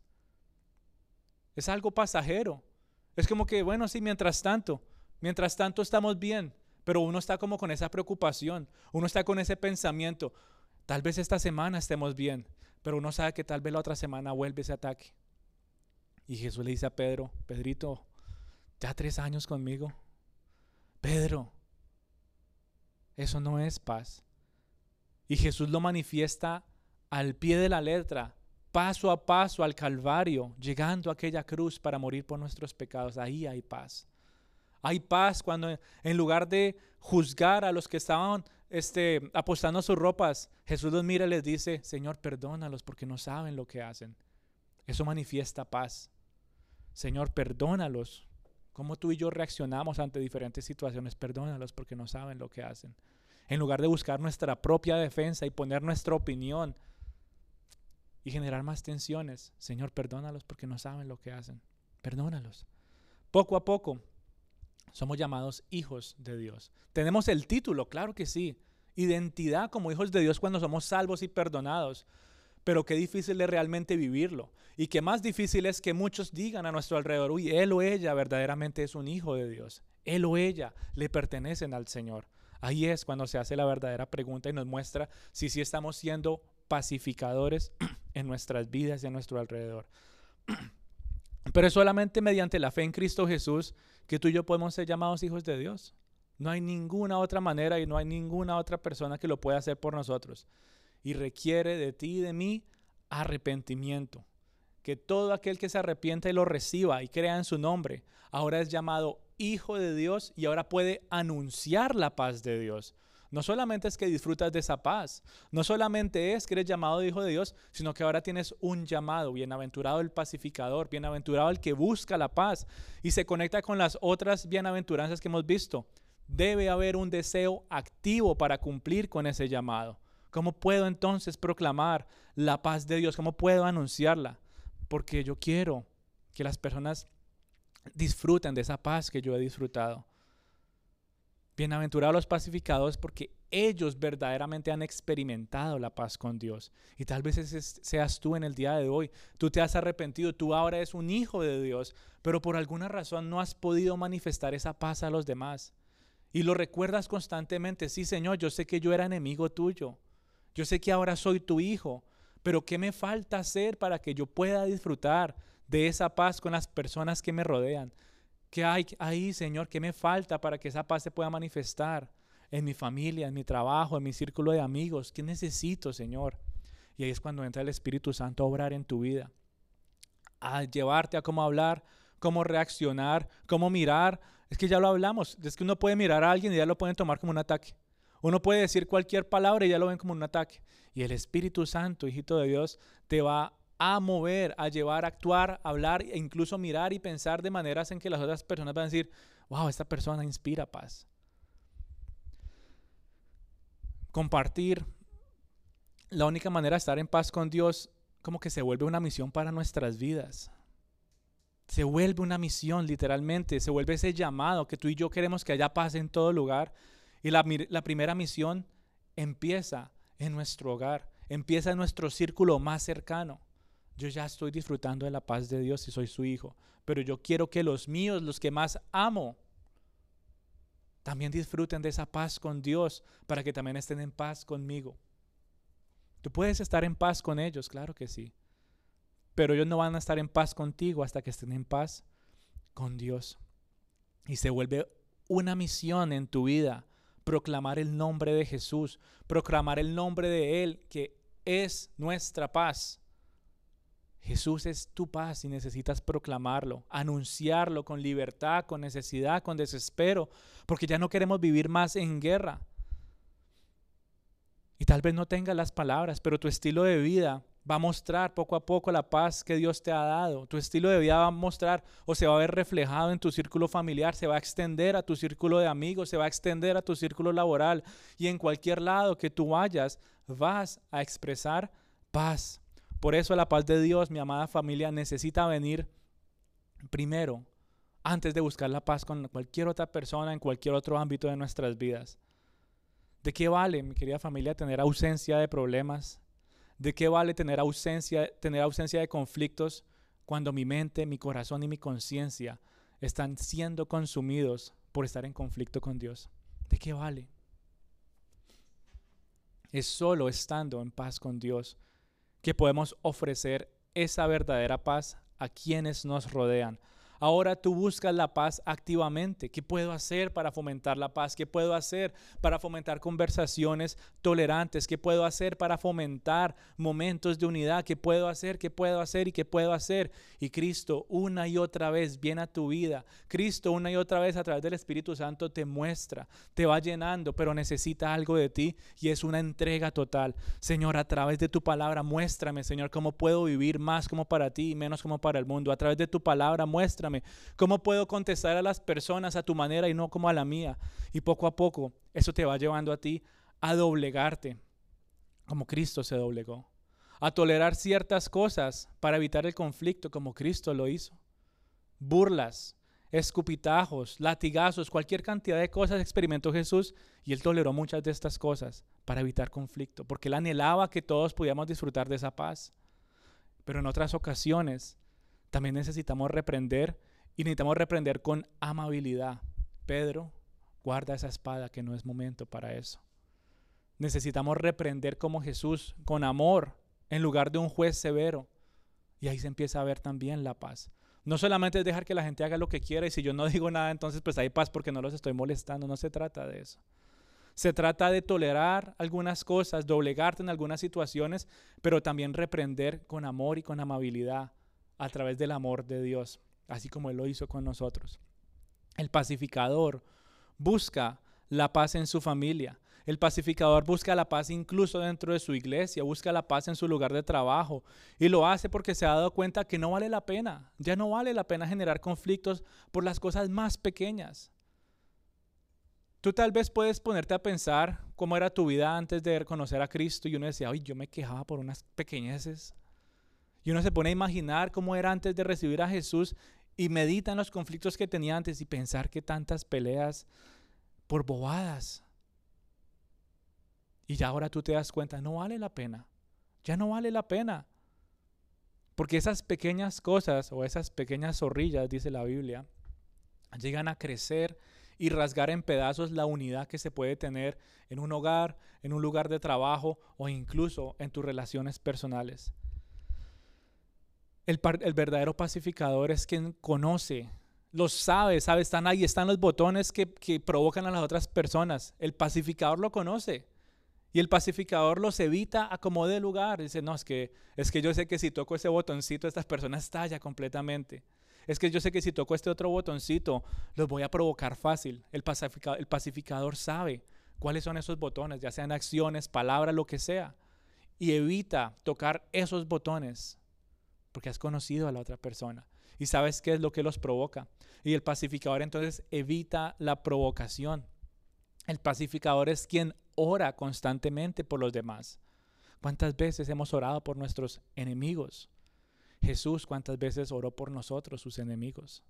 Es algo pasajero. Es como que, bueno, sí, mientras tanto, mientras tanto estamos bien, pero uno está como con esa preocupación, uno está con ese pensamiento. Tal vez esta semana estemos bien, pero uno sabe que tal vez la otra semana vuelve ese ataque. Y Jesús le dice a Pedro, Pedrito, ya tres años conmigo. Pedro, eso no es paz. Y Jesús lo manifiesta al pie de la letra, paso a paso al Calvario, llegando a aquella cruz para morir por nuestros pecados. Ahí hay paz. Hay paz cuando en lugar de juzgar a los que estaban este, apostando sus ropas, Jesús los mira y les dice, Señor, perdónalos porque no saben lo que hacen. Eso manifiesta paz. Señor, perdónalos. Como tú y yo reaccionamos ante diferentes situaciones, perdónalos porque no saben lo que hacen. En lugar de buscar nuestra propia defensa y poner nuestra opinión y generar más tensiones, Señor, perdónalos porque no saben lo que hacen. Perdónalos. Poco a poco somos llamados hijos de Dios. Tenemos el título, claro que sí. Identidad como hijos de Dios cuando somos salvos y perdonados. Pero qué difícil es realmente vivirlo. Y qué más difícil es que muchos digan a nuestro alrededor, uy, él o ella verdaderamente es un hijo de Dios. Él o ella le pertenecen al Señor. Ahí es cuando se hace la verdadera pregunta y nos muestra si sí estamos siendo pacificadores en nuestras vidas y en nuestro alrededor. Pero es solamente mediante la fe en Cristo Jesús que tú y yo podemos ser llamados hijos de Dios. No hay ninguna otra manera y no hay ninguna otra persona que lo pueda hacer por nosotros. Y requiere de ti y de mí arrepentimiento. Que todo aquel que se arrepienta y lo reciba y crea en su nombre, ahora es llamado hijo de Dios y ahora puede anunciar la paz de Dios. No solamente es que disfrutas de esa paz, no solamente es que eres llamado hijo de Dios, sino que ahora tienes un llamado, bienaventurado el pacificador, bienaventurado el que busca la paz y se conecta con las otras bienaventuranzas que hemos visto. Debe haber un deseo activo para cumplir con ese llamado. ¿Cómo puedo entonces proclamar la paz de Dios? ¿Cómo puedo anunciarla? Porque yo quiero que las personas disfruten de esa paz que yo he disfrutado. Bienaventurados los pacificados porque ellos verdaderamente han experimentado la paz con Dios. Y tal vez seas tú en el día de hoy. Tú te has arrepentido, tú ahora eres un hijo de Dios, pero por alguna razón no has podido manifestar esa paz a los demás. Y lo recuerdas constantemente. Sí, Señor, yo sé que yo era enemigo tuyo. Yo sé que ahora soy tu hijo. Pero ¿qué me falta hacer para que yo pueda disfrutar de esa paz con las personas que me rodean? ¿Qué hay ahí, Señor? ¿Qué me falta para que esa paz se pueda manifestar en mi familia, en mi trabajo, en mi círculo de amigos? ¿Qué necesito, Señor? Y ahí es cuando entra el Espíritu Santo a obrar en tu vida, a llevarte a cómo hablar, cómo reaccionar, cómo mirar. Es que ya lo hablamos, es que uno puede mirar a alguien y ya lo pueden tomar como un ataque. Uno puede decir cualquier palabra y ya lo ven como un ataque. Y el Espíritu Santo, hijito de Dios, te va a mover, a llevar, a actuar, a hablar e incluso mirar y pensar de maneras en que las otras personas van a decir, wow, esta persona inspira paz. Compartir la única manera de estar en paz con Dios como que se vuelve una misión para nuestras vidas. Se vuelve una misión literalmente, se vuelve ese llamado que tú y yo queremos que haya paz en todo lugar. Y la, la primera misión empieza en nuestro hogar, empieza en nuestro círculo más cercano. Yo ya estoy disfrutando de la paz de Dios y soy su hijo, pero yo quiero que los míos, los que más amo, también disfruten de esa paz con Dios para que también estén en paz conmigo. Tú puedes estar en paz con ellos, claro que sí, pero ellos no van a estar en paz contigo hasta que estén en paz con Dios. Y se vuelve una misión en tu vida proclamar el nombre de Jesús, proclamar el nombre de Él, que es nuestra paz. Jesús es tu paz y necesitas proclamarlo, anunciarlo con libertad, con necesidad, con desespero, porque ya no queremos vivir más en guerra. Y tal vez no tengas las palabras, pero tu estilo de vida va a mostrar poco a poco la paz que Dios te ha dado. Tu estilo de vida va a mostrar o se va a ver reflejado en tu círculo familiar, se va a extender a tu círculo de amigos, se va a extender a tu círculo laboral y en cualquier lado que tú vayas vas a expresar paz. Por eso la paz de Dios, mi amada familia, necesita venir primero, antes de buscar la paz con cualquier otra persona en cualquier otro ámbito de nuestras vidas. ¿De qué vale, mi querida familia, tener ausencia de problemas? ¿De qué vale tener ausencia, tener ausencia de conflictos cuando mi mente, mi corazón y mi conciencia están siendo consumidos por estar en conflicto con Dios? ¿De qué vale? Es solo estando en paz con Dios que podemos ofrecer esa verdadera paz a quienes nos rodean, Ahora tú buscas la paz activamente. ¿Qué puedo hacer para fomentar la paz? ¿Qué puedo hacer para fomentar conversaciones tolerantes? ¿Qué puedo hacer para fomentar momentos de unidad? ¿Qué puedo hacer? ¿Qué puedo hacer? ¿Y qué puedo hacer? Y Cristo una y otra vez viene a tu vida. Cristo una y otra vez a través del Espíritu Santo te muestra, te va llenando, pero necesita algo de ti y es una entrega total. Señor, a través de tu palabra, muéstrame, Señor, cómo puedo vivir más como para ti y menos como para el mundo. A través de tu palabra, muéstrame ¿Cómo puedo contestar a las personas a tu manera y no como a la mía? Y poco a poco eso te va llevando a ti a doblegarte, como Cristo se doblegó. A tolerar ciertas cosas para evitar el conflicto, como Cristo lo hizo. Burlas, escupitajos, latigazos, cualquier cantidad de cosas experimentó Jesús y él toleró muchas de estas cosas para evitar conflicto, porque él anhelaba que todos pudiéramos disfrutar de esa paz. Pero en otras ocasiones también necesitamos reprender y necesitamos reprender con amabilidad. Pedro, guarda esa espada que no es momento para eso. Necesitamos reprender como Jesús, con amor, en lugar de un juez severo. Y ahí se empieza a ver también la paz. No solamente es dejar que la gente haga lo que quiera y si yo no digo nada, entonces pues hay paz porque no los estoy molestando. No se trata de eso. Se trata de tolerar algunas cosas, doblegarte en algunas situaciones, pero también reprender con amor y con amabilidad a través del amor de Dios, así como Él lo hizo con nosotros. El pacificador busca la paz en su familia. El pacificador busca la paz incluso dentro de su iglesia, busca la paz en su lugar de trabajo y lo hace porque se ha dado cuenta que no vale la pena, ya no vale la pena generar conflictos por las cosas más pequeñas. Tú tal vez puedes ponerte a pensar cómo era tu vida antes de conocer a Cristo y uno decía, ay, yo me quejaba por unas pequeñeces, y uno se pone a imaginar cómo era antes de recibir a Jesús y medita en los conflictos que tenía antes y pensar que tantas peleas por bobadas. Y ya ahora tú te das cuenta, no vale la pena. Ya no vale la pena. Porque esas pequeñas cosas o esas pequeñas zorrillas, dice la Biblia, llegan a crecer y rasgar en pedazos la unidad que se puede tener en un hogar, en un lugar de trabajo o incluso en tus relaciones personales. El, verdadero pacificador es quien conoce, lo sabe, sabe, están ahí, están los botones que, provocan a las otras personas. El pacificador lo conoce. Y el pacificador los evita a como de lugar. Dice, no, es que, es que yo sé que si toco ese botoncito, estas personas estallan completamente. Es que yo sé que si toco este otro botoncito, los voy a provocar fácil. El pacificador, el pacificador sabe cuáles son esos botones, ya sean acciones, palabras, lo que sea. Y evita tocar esos botones porque has conocido a la otra persona y sabes qué es lo que los provoca. Y el pacificador entonces evita la provocación. El pacificador es quien ora constantemente por los demás. ¿Cuántas veces hemos orado por nuestros enemigos? Jesús, ¿cuántas veces oró por nosotros, sus enemigos?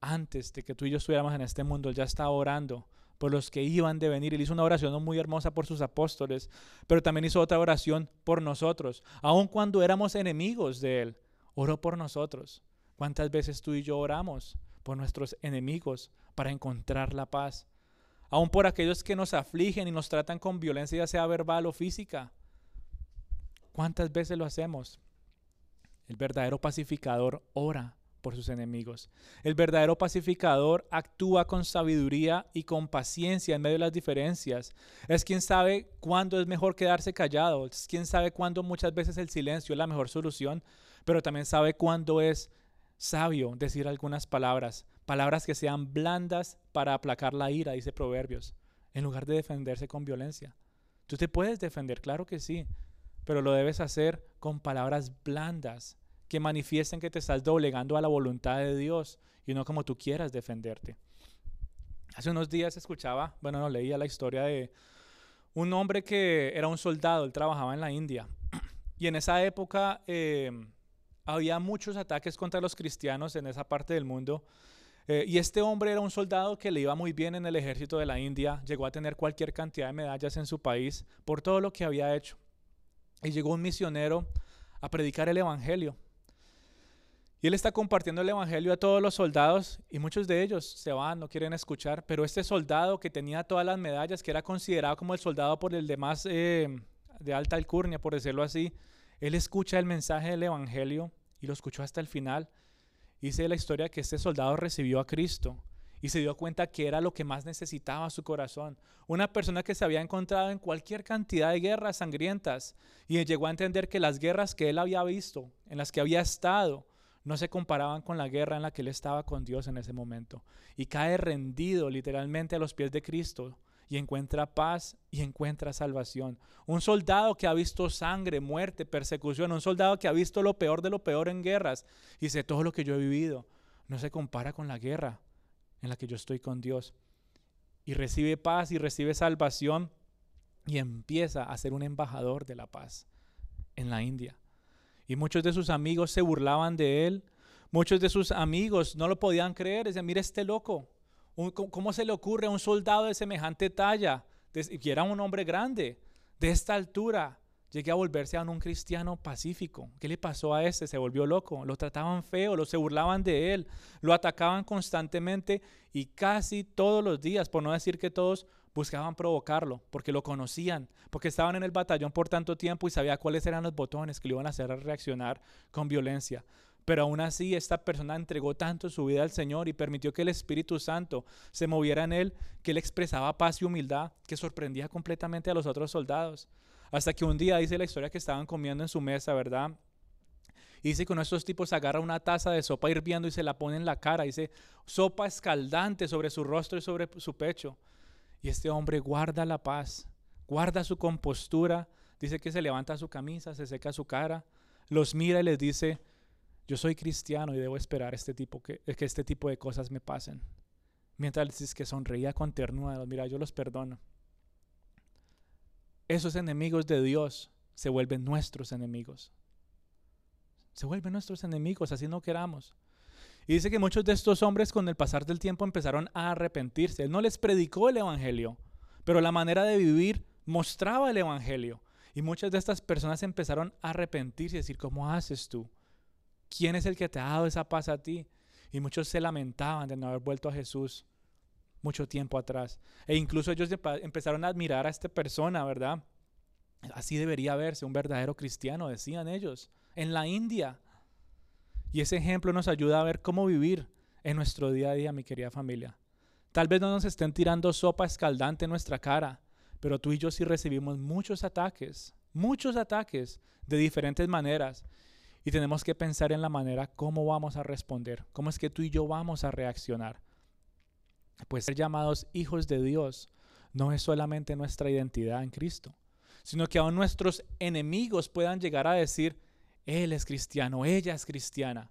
Antes de que tú y yo estuviéramos en este mundo, Él ya estaba orando por los que iban de venir. Él hizo una oración muy hermosa por sus apóstoles, pero también hizo otra oración por nosotros. Aun cuando éramos enemigos de Él, oró por nosotros. ¿Cuántas veces tú y yo oramos por nuestros enemigos para encontrar la paz? Aun por aquellos que nos afligen y nos tratan con violencia, ya sea verbal o física. ¿Cuántas veces lo hacemos? El verdadero pacificador ora por sus enemigos. El verdadero pacificador actúa con sabiduría y con paciencia en medio de las diferencias. Es quien sabe cuándo es mejor quedarse callado, es quien sabe cuándo muchas veces el silencio es la mejor solución, pero también sabe cuándo es sabio decir algunas palabras, palabras que sean blandas para aplacar la ira, dice Proverbios, en lugar de defenderse con violencia. Tú te puedes defender, claro que sí, pero lo debes hacer con palabras blandas que manifiesten que te estás doblegando a la voluntad de Dios y no como tú quieras defenderte. Hace unos días escuchaba, bueno, no leía la historia de un hombre que era un soldado, él trabajaba en la India. Y en esa época eh, había muchos ataques contra los cristianos en esa parte del mundo. Eh, y este hombre era un soldado que le iba muy bien en el ejército de la India, llegó a tener cualquier cantidad de medallas en su país por todo lo que había hecho. Y llegó un misionero a predicar el Evangelio. Y él está compartiendo el Evangelio a todos los soldados y muchos de ellos se van, no quieren escuchar, pero este soldado que tenía todas las medallas, que era considerado como el soldado por el demás eh, de alta alcurnia, por decirlo así, él escucha el mensaje del Evangelio y lo escuchó hasta el final. Dice la historia que este soldado recibió a Cristo y se dio cuenta que era lo que más necesitaba su corazón. Una persona que se había encontrado en cualquier cantidad de guerras sangrientas y llegó a entender que las guerras que él había visto, en las que había estado, no se comparaban con la guerra en la que él estaba con Dios en ese momento. Y cae rendido literalmente a los pies de Cristo y encuentra paz y encuentra salvación. Un soldado que ha visto sangre, muerte, persecución, un soldado que ha visto lo peor de lo peor en guerras y dice, todo lo que yo he vivido no se compara con la guerra en la que yo estoy con Dios. Y recibe paz y recibe salvación y empieza a ser un embajador de la paz en la India. Y muchos de sus amigos se burlaban de él. Muchos de sus amigos no lo podían creer. Decían, mira este loco. ¿Cómo se le ocurre a un soldado de semejante talla? Y era un hombre grande, de esta altura, llegué a volverse a un cristiano pacífico. ¿Qué le pasó a ese? Se volvió loco. Lo trataban feo, lo se burlaban de él, lo atacaban constantemente y casi todos los días, por no decir que todos, buscaban provocarlo, porque lo conocían, porque estaban en el batallón por tanto tiempo y sabía cuáles eran los botones que le iban a hacer reaccionar con violencia. Pero aún así esta persona entregó tanto su vida al Señor y permitió que el Espíritu Santo se moviera en él, que él expresaba paz y humildad, que sorprendía completamente a los otros soldados. Hasta que un día dice la historia que estaban comiendo en su mesa, ¿verdad? Y dice que uno de estos tipos agarra una taza de sopa hirviendo y se la pone en la cara. Dice, sopa escaldante sobre su rostro y sobre su pecho. Y este hombre guarda la paz, guarda su compostura. Dice que se levanta su camisa, se seca su cara, los mira y les dice, yo soy cristiano y debo esperar este tipo que, que este tipo de cosas me pasen. Mientras dice que sonreía con ternura, mira, yo los perdono esos enemigos de Dios se vuelven nuestros enemigos. Se vuelven nuestros enemigos, así no queramos. Y dice que muchos de estos hombres con el pasar del tiempo empezaron a arrepentirse. Él no les predicó el Evangelio, pero la manera de vivir mostraba el Evangelio. Y muchas de estas personas empezaron a arrepentirse y decir, ¿cómo haces tú? ¿Quién es el que te ha dado esa paz a ti? Y muchos se lamentaban de no haber vuelto a Jesús mucho tiempo atrás. E incluso ellos empezaron a admirar a esta persona, ¿verdad? Así debería verse un verdadero cristiano, decían ellos, en la India. Y ese ejemplo nos ayuda a ver cómo vivir en nuestro día a día, mi querida familia. Tal vez no nos estén tirando sopa escaldante en nuestra cara, pero tú y yo sí recibimos muchos ataques, muchos ataques de diferentes maneras. Y tenemos que pensar en la manera cómo vamos a responder, cómo es que tú y yo vamos a reaccionar. Pues ser llamados hijos de Dios no es solamente nuestra identidad en Cristo, sino que aún nuestros enemigos puedan llegar a decir, Él es cristiano, ella es cristiana.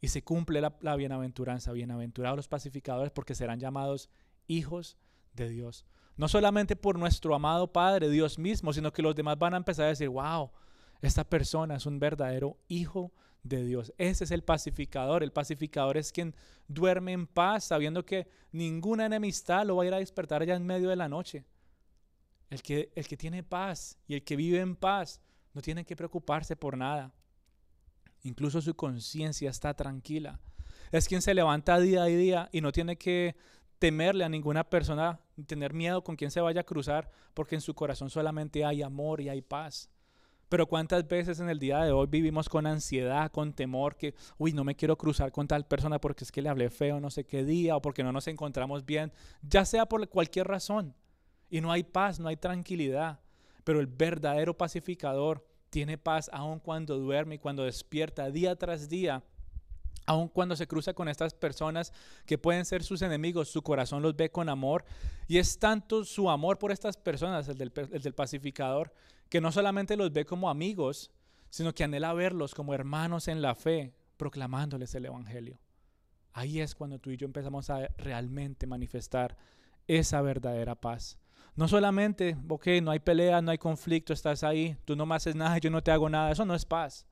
Y se cumple la, bienaventuranza, bienaventurados los pacificadores porque serán llamados hijos de Dios. No solamente por nuestro amado Padre, Dios mismo, sino que los demás van a empezar a decir, wow, esta persona es un verdadero hijo de Dios. Ese es el pacificador. El pacificador es quien duerme en paz sabiendo que ninguna enemistad lo va a ir a despertar allá en medio de la noche. El que, el que tiene paz y el que vive en paz no tiene que preocuparse por nada. Incluso su conciencia está tranquila. Es quien se levanta día a día y no tiene que temerle a ninguna persona, tener miedo con quien se vaya a cruzar, porque en su corazón solamente hay amor y hay paz. Pero cuántas veces en el día de hoy vivimos con ansiedad, con temor, que, uy, no me quiero cruzar con tal persona porque es que le hablé feo no sé qué día o porque no nos encontramos bien, ya sea por cualquier razón. Y no hay paz, no hay tranquilidad. Pero el verdadero pacificador tiene paz aun cuando duerme y cuando despierta día tras día. Aun cuando se cruza con estas personas que pueden ser sus enemigos, su corazón los ve con amor. Y es tanto su amor por estas personas, el del, el del pacificador, que no solamente los ve como amigos, sino que anhela verlos como hermanos en la fe, proclamándoles el Evangelio. Ahí es cuando tú y yo empezamos a realmente manifestar esa verdadera paz. No solamente, ok, no hay pelea, no hay conflicto, estás ahí, tú no me haces nada, yo no te hago nada, eso no es paz.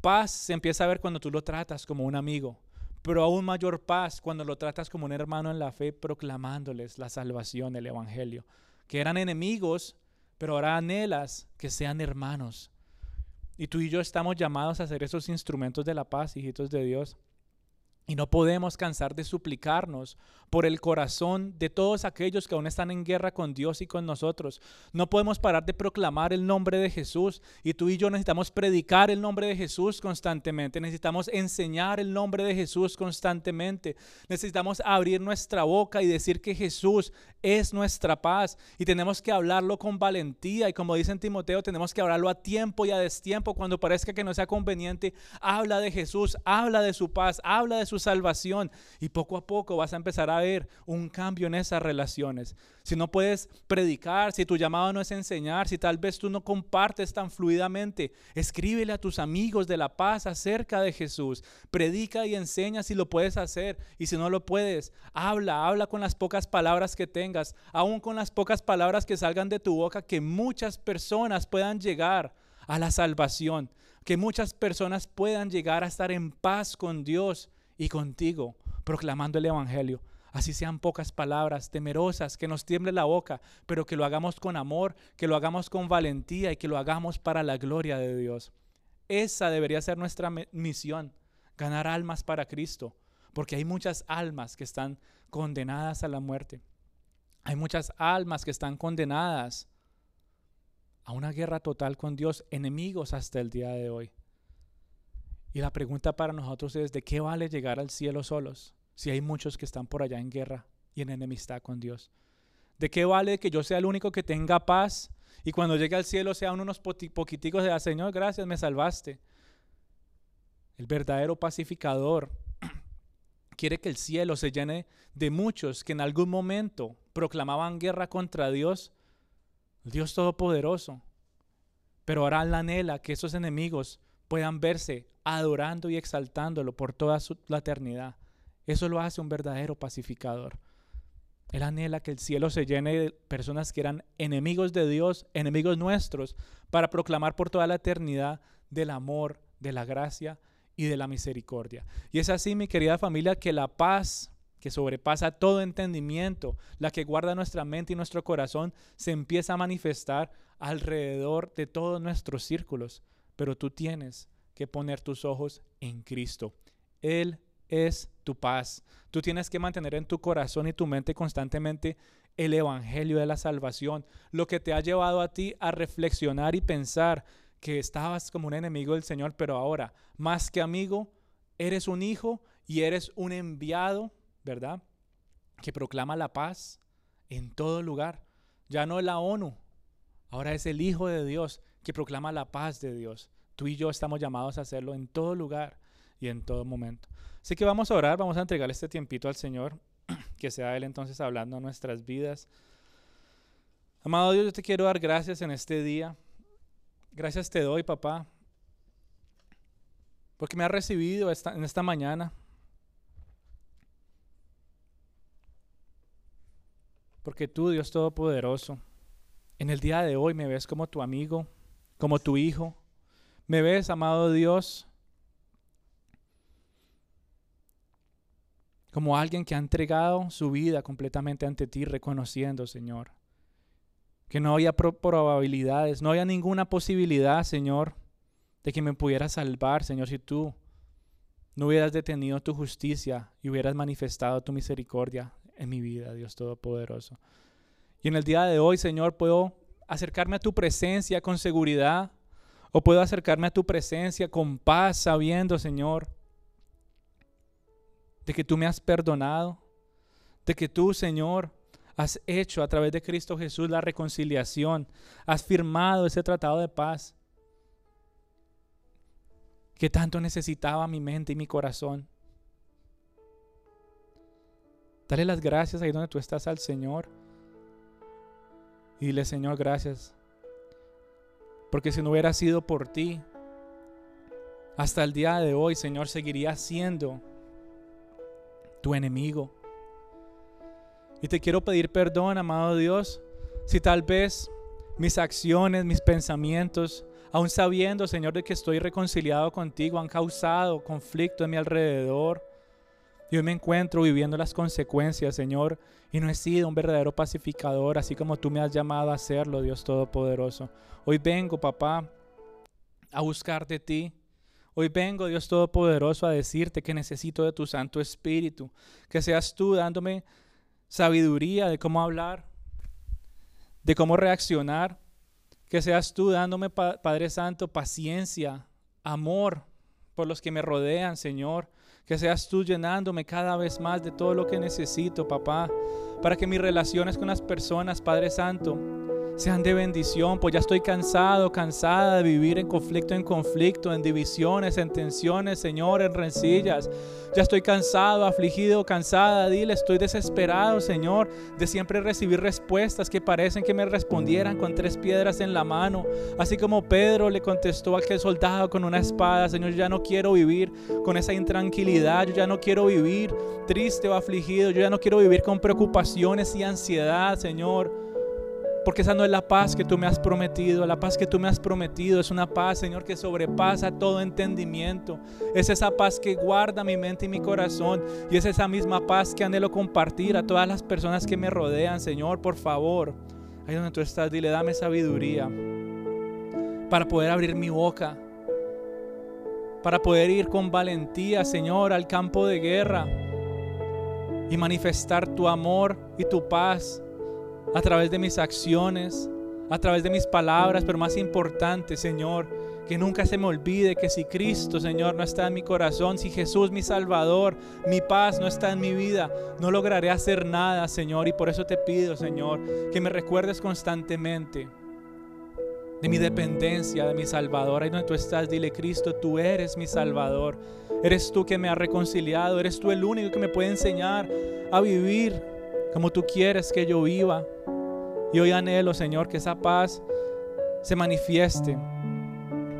Paz se empieza a ver cuando tú lo tratas como un amigo, pero aún mayor paz cuando lo tratas como un hermano en la fe, proclamándoles la salvación, el Evangelio. Que eran enemigos, pero ahora anhelas que sean hermanos. Y tú y yo estamos llamados a ser esos instrumentos de la paz, hijitos de Dios. Y no podemos cansar de suplicarnos por el corazón de todos aquellos que aún están en guerra con Dios y con nosotros. No podemos parar de proclamar el nombre de Jesús. Y tú y yo necesitamos predicar el nombre de Jesús constantemente. Necesitamos enseñar el nombre de Jesús constantemente. Necesitamos abrir nuestra boca y decir que Jesús es nuestra paz. Y tenemos que hablarlo con valentía. Y como dice en Timoteo, tenemos que hablarlo a tiempo y a destiempo. Cuando parezca que no sea conveniente, habla de Jesús, habla de su paz, habla de su salvación y poco a poco vas a empezar a ver un cambio en esas relaciones. Si no puedes predicar, si tu llamado no es enseñar, si tal vez tú no compartes tan fluidamente, escríbele a tus amigos de la paz acerca de Jesús. Predica y enseña si lo puedes hacer y si no lo puedes, habla, habla con las pocas palabras que tengas, aún con las pocas palabras que salgan de tu boca, que muchas personas puedan llegar a la salvación, que muchas personas puedan llegar a estar en paz con Dios y contigo, proclamando el Evangelio. Así sean pocas palabras temerosas, que nos tiemble la boca, pero que lo hagamos con amor, que lo hagamos con valentía y que lo hagamos para la gloria de Dios. Esa debería ser nuestra misión, ganar almas para Cristo, porque hay muchas almas que están condenadas a la muerte. Hay muchas almas que están condenadas a una guerra total con Dios, enemigos hasta el día de hoy. Y la pregunta para nosotros es, ¿de qué vale llegar al cielo solos si hay muchos que están por allá en guerra y en enemistad con Dios? ¿De qué vale que yo sea el único que tenga paz y cuando llegue al cielo sean unos poquiticos de, Señor, gracias, me salvaste? El verdadero pacificador quiere que el cielo se llene de muchos que en algún momento proclamaban guerra contra Dios, Dios Todopoderoso. Pero ahora la anhela que esos enemigos puedan verse adorando y exaltándolo por toda la eternidad. Eso lo hace un verdadero pacificador. Él anhela que el cielo se llene de personas que eran enemigos de Dios, enemigos nuestros, para proclamar por toda la eternidad del amor, de la gracia y de la misericordia. Y es así, mi querida familia, que la paz que sobrepasa todo entendimiento, la que guarda nuestra mente y nuestro corazón, se empieza a manifestar alrededor de todos nuestros círculos. Pero tú tienes que poner tus ojos en Cristo. Él es tu paz. Tú tienes que mantener en tu corazón y tu mente constantemente el Evangelio de la salvación, lo que te ha llevado a ti a reflexionar y pensar que estabas como un enemigo del Señor, pero ahora, más que amigo, eres un hijo y eres un enviado, ¿verdad? Que proclama la paz en todo lugar. Ya no es la ONU, ahora es el Hijo de Dios que proclama la paz de Dios. Tú y yo estamos llamados a hacerlo en todo lugar y en todo momento. Así que vamos a orar, vamos a entregar este tiempito al Señor, que sea Él entonces hablando en nuestras vidas. Amado Dios, yo te quiero dar gracias en este día. Gracias te doy, papá, porque me has recibido esta, en esta mañana. Porque tú, Dios Todopoderoso, en el día de hoy me ves como tu amigo, como tu hijo, ¿Me ves, amado Dios? Como alguien que ha entregado su vida completamente ante ti, reconociendo, Señor, que no había probabilidades, no había ninguna posibilidad, Señor, de que me pudieras salvar, Señor, si tú no hubieras detenido tu justicia y hubieras manifestado tu misericordia en mi vida, Dios Todopoderoso. Y en el día de hoy, Señor, puedo acercarme a tu presencia con seguridad, o puedo acercarme a tu presencia con paz, sabiendo, Señor, de que tú me has perdonado, de que tú, Señor, has hecho a través de Cristo Jesús la reconciliación, has firmado ese tratado de paz que tanto necesitaba mi mente y mi corazón. Dale las gracias ahí donde tú estás al Señor. Y dile, Señor, gracias porque si no hubiera sido por ti, hasta el día de hoy, Señor, seguiría siendo tu enemigo. Y te quiero pedir perdón, amado Dios, si tal vez mis acciones, mis pensamientos, aun sabiendo, Señor, de que estoy reconciliado contigo, han causado conflicto en mi alrededor hoy me encuentro viviendo las consecuencias, Señor, y no he sido un verdadero pacificador, así como tú me has llamado a hacerlo, Dios Todopoderoso. Hoy vengo, papá, a buscar de ti. Hoy vengo, Dios Todopoderoso, a decirte que necesito de tu Santo Espíritu, que seas tú dándome sabiduría de cómo hablar, de cómo reaccionar, que seas tú dándome, Padre Santo, paciencia, amor por los que me rodean, Señor, que seas tú llenándome cada vez más de todo lo que necesito, papá, para que mis relaciones con las personas, Padre Santo, sean de bendición, pues ya estoy cansado, cansada de vivir en conflicto en conflicto, en divisiones, en tensiones, Señor, en rencillas. Ya estoy cansado, afligido, cansada, dile, estoy desesperado, Señor, de siempre recibir respuestas que parecen que me respondieran con tres piedras en la mano. Así como Pedro le contestó a aquel soldado con una espada, Señor, ya no quiero vivir con esa intranquilidad, yo ya no quiero vivir triste o afligido, yo ya no quiero vivir con preocupaciones y ansiedad, Señor. Porque esa no es la paz que tú me has prometido. La paz que tú me has prometido es una paz, Señor, que sobrepasa todo entendimiento. Es esa paz que guarda mi mente y mi corazón. Y es esa misma paz que anhelo compartir a todas las personas que me rodean, Señor, por favor. Ahí donde tú estás, dile, dame sabiduría para poder abrir mi boca. Para poder ir con valentía, Señor, al campo de guerra y manifestar tu amor y tu paz a través de mis acciones, a través de mis palabras, pero más importante, Señor, que nunca se me olvide que si Cristo, Señor, no está en mi corazón, si Jesús, mi Salvador, mi paz no está en mi vida, no lograré hacer nada, Señor. Y por eso te pido, Señor, que me recuerdes constantemente de mi dependencia, de mi Salvador. Ahí donde tú estás, dile, Cristo, tú eres mi Salvador. Eres tú que me has reconciliado, eres tú el único que me puede enseñar a vivir como tú quieres que yo viva. Y hoy anhelo, Señor, que esa paz se manifieste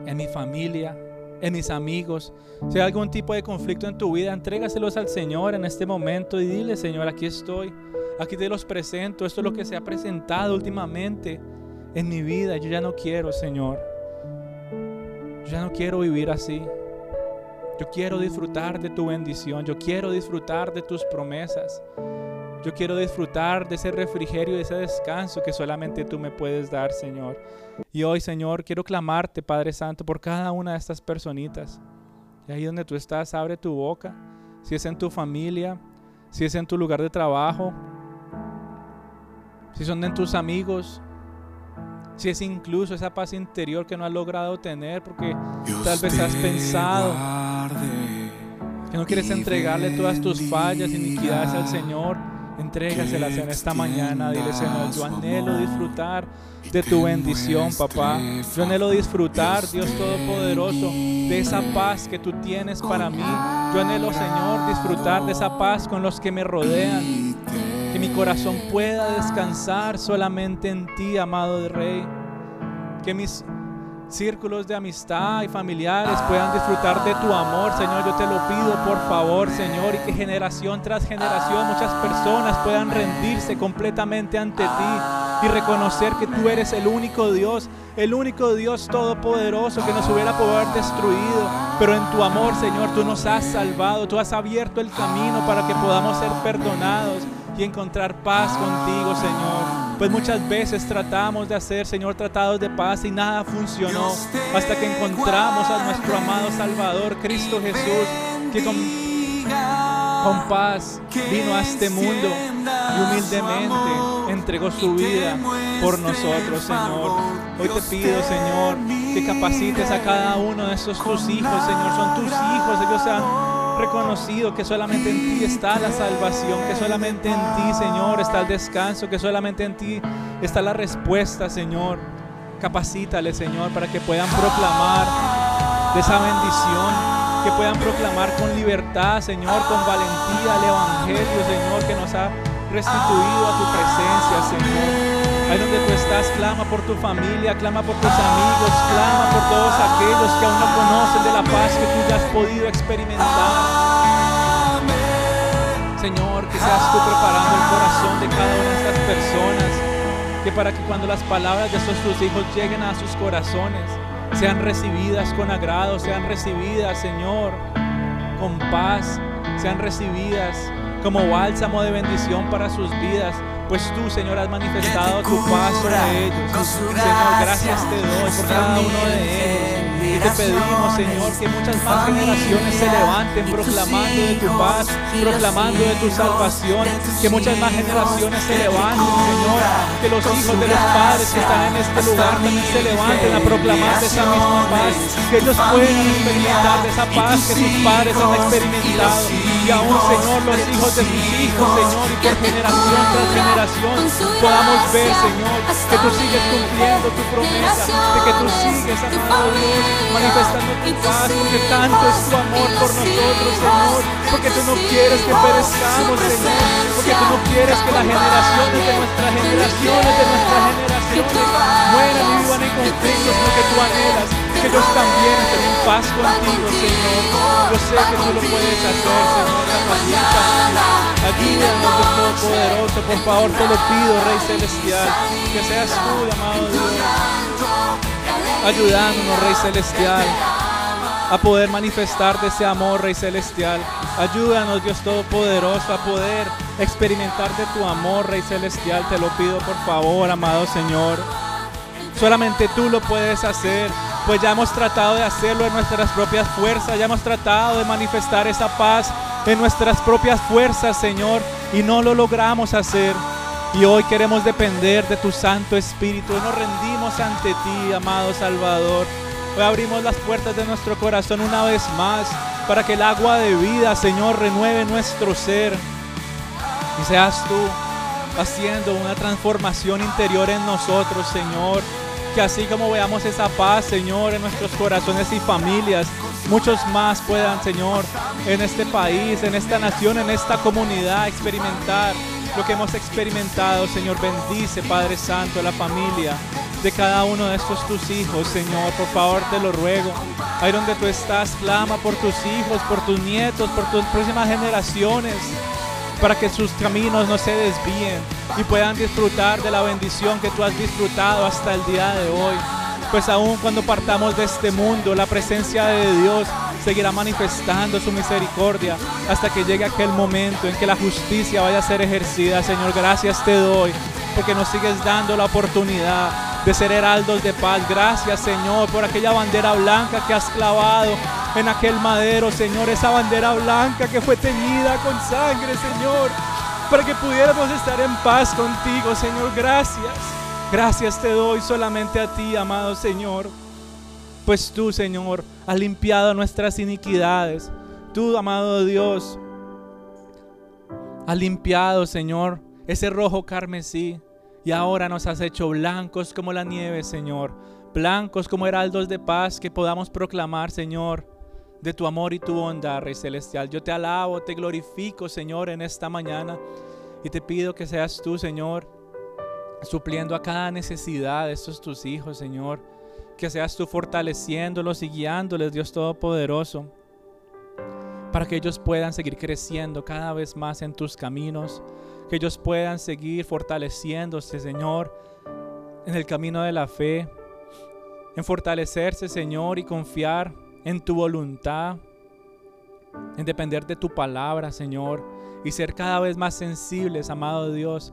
en mi familia, en mis amigos. Si hay algún tipo de conflicto en tu vida, entrégaselos al Señor en este momento y dile, Señor, aquí estoy, aquí te los presento. Esto es lo que se ha presentado últimamente en mi vida. Yo ya no quiero, Señor. Yo ya no quiero vivir así. Yo quiero disfrutar de tu bendición. Yo quiero disfrutar de tus promesas. Yo quiero disfrutar de ese refrigerio, de ese descanso que solamente tú me puedes dar, Señor. Y hoy, Señor, quiero clamarte, Padre Santo, por cada una de estas personitas. Y ahí donde tú estás, abre tu boca. Si es en tu familia, si es en tu lugar de trabajo, si son en tus amigos, si es incluso esa paz interior que no has logrado tener porque tal vez has pensado que no quieres entregarle todas tus fallas, iniquidades al Señor. Entrégaselas en esta mañana. Dile, Señor, yo anhelo disfrutar de tu bendición, papá. Yo anhelo disfrutar, Dios Todopoderoso, de esa paz que tú tienes para mí. Yo anhelo, Señor, disfrutar de esa paz con los que me rodean. Que mi corazón pueda descansar solamente en ti, amado Rey. Que mis círculos de amistad y familiares puedan disfrutar de tu amor, Señor. Yo te lo pido, por favor, Señor, y que generación tras generación muchas personas puedan rendirse completamente ante ti y reconocer que tú eres el único Dios, el único Dios todopoderoso que nos hubiera podido haber destruido, pero en tu amor, Señor, tú nos has salvado, tú has abierto el camino para que podamos ser perdonados y encontrar paz contigo, Señor. Pues muchas veces tratamos de hacer, Señor, tratados de paz y nada funcionó hasta que encontramos a nuestro amado Salvador, Cristo Jesús, que con, con paz vino a este mundo y humildemente entregó su vida por nosotros, Señor. Hoy te pido, Señor, que capacites a cada uno de estos tus hijos, Señor. Son tus hijos, ellos reconocido que solamente en ti está la salvación, que solamente en ti, Señor, está el descanso, que solamente en ti está la respuesta, Señor. Capacítale, Señor, para que puedan proclamar esa bendición, que puedan proclamar con libertad, Señor, con valentía el Evangelio, Señor, que nos ha restituido a tu presencia, Señor. Ahí donde tú estás, clama por tu familia, clama por tus amigos, clama por todos aquellos que aún no conocen de la paz que tú ya has podido experimentar. Señor, que seas tú preparando el corazón de cada una de estas personas, que para que cuando las palabras de estos tus hijos lleguen a sus corazones, sean recibidas con agrado, sean recibidas, Señor, con paz, sean recibidas como bálsamo de bendición para sus vidas pues tú, Señor, has manifestado tu paz sobre ellos. Señor, gracias te doy por cada uno de ellos. Y te pedimos, Señor, que muchas más generaciones se levanten proclamando de tu paz, proclamando de tu salvación. Que muchas más generaciones se levanten, Señor. Que los hijos de los padres que están en este lugar también se levanten a proclamar de esa misma paz. Que ellos puedan experimentar de esa paz que sus padres han experimentado. Y aún, Señor, los hijos de sus hijos, Señor, y por generación tras generación podamos ver, Señor, que tú sigues cumpliendo tu promesa, de que tú sigues, amado Dios, manifestando tu paz, porque tanto es tu amor por nosotros, Señor, porque tú no quieres que perezcamos, Señor, porque tú no quieres que las generaciones de nuestras generaciones, de nuestras generaciones, mueran y vivan en conflicto, sino que tú anhelas que ellos también estén en paz contigo, Señor. Yo sé que tú lo puedes hacer, Señor, la Ayúdanos, Dios Todopoderoso, por favor, te lo pido, Rey Celestial, que seas tú, amado Dios ayudándonos, Rey Celestial, a poder manifestar de ese amor, Rey Celestial. Ayúdanos, Dios Todopoderoso, a poder experimentar de tu amor, Rey Celestial. Te lo pido, por favor, amado Señor. Solamente tú lo puedes hacer, pues ya hemos tratado de hacerlo en nuestras propias fuerzas, ya hemos tratado de manifestar esa paz en nuestras propias fuerzas, Señor, y no lo logramos hacer. Y hoy queremos depender de tu Santo Espíritu. Nos rendimos ante ti, amado Salvador. Hoy abrimos las puertas de nuestro corazón una vez más para que el agua de vida, Señor, renueve nuestro ser. Y seas tú haciendo una transformación interior en nosotros, Señor. Que así como veamos esa paz, Señor, en nuestros corazones y familias, muchos más puedan, Señor, en este país, en esta nación, en esta comunidad, experimentar lo que hemos experimentado, Señor. Bendice, Padre Santo, la familia de cada uno de estos tus hijos, Señor. Por favor, te lo ruego. Ahí donde tú estás, clama por tus hijos, por tus nietos, por tus próximas generaciones, para que sus caminos no se desvíen y puedan disfrutar de la bendición que tú has disfrutado hasta el día de hoy. Pues aún cuando partamos de este mundo, la presencia de Dios seguirá manifestando su misericordia hasta que llegue aquel momento en que la justicia vaya a ser ejercida. Señor, gracias te doy porque nos sigues dando la oportunidad de ser heraldos de paz. Gracias, Señor, por aquella bandera blanca que has clavado en aquel madero, Señor, esa bandera blanca que fue teñida con sangre, Señor, para que pudiéramos estar en paz contigo, Señor. Gracias. Gracias te doy solamente a ti, amado Señor. Pues tú, Señor, has limpiado nuestras iniquidades. Tú, amado Dios, has limpiado, Señor, ese rojo carmesí. Y ahora nos has hecho blancos como la nieve, Señor. Blancos como heraldos de paz que podamos proclamar, Señor, de tu amor y tu bondad, Rey Celestial. Yo te alabo, te glorifico, Señor, en esta mañana. Y te pido que seas tú, Señor, supliendo a cada necesidad de estos tus hijos, Señor que seas tú fortaleciéndolos y guiándoles, Dios Todopoderoso, para que ellos puedan seguir creciendo cada vez más en tus caminos, que ellos puedan seguir fortaleciéndose, Señor, en el camino de la fe, en fortalecerse, Señor, y confiar en tu voluntad, en depender de tu palabra, Señor, y ser cada vez más sensibles, amado Dios,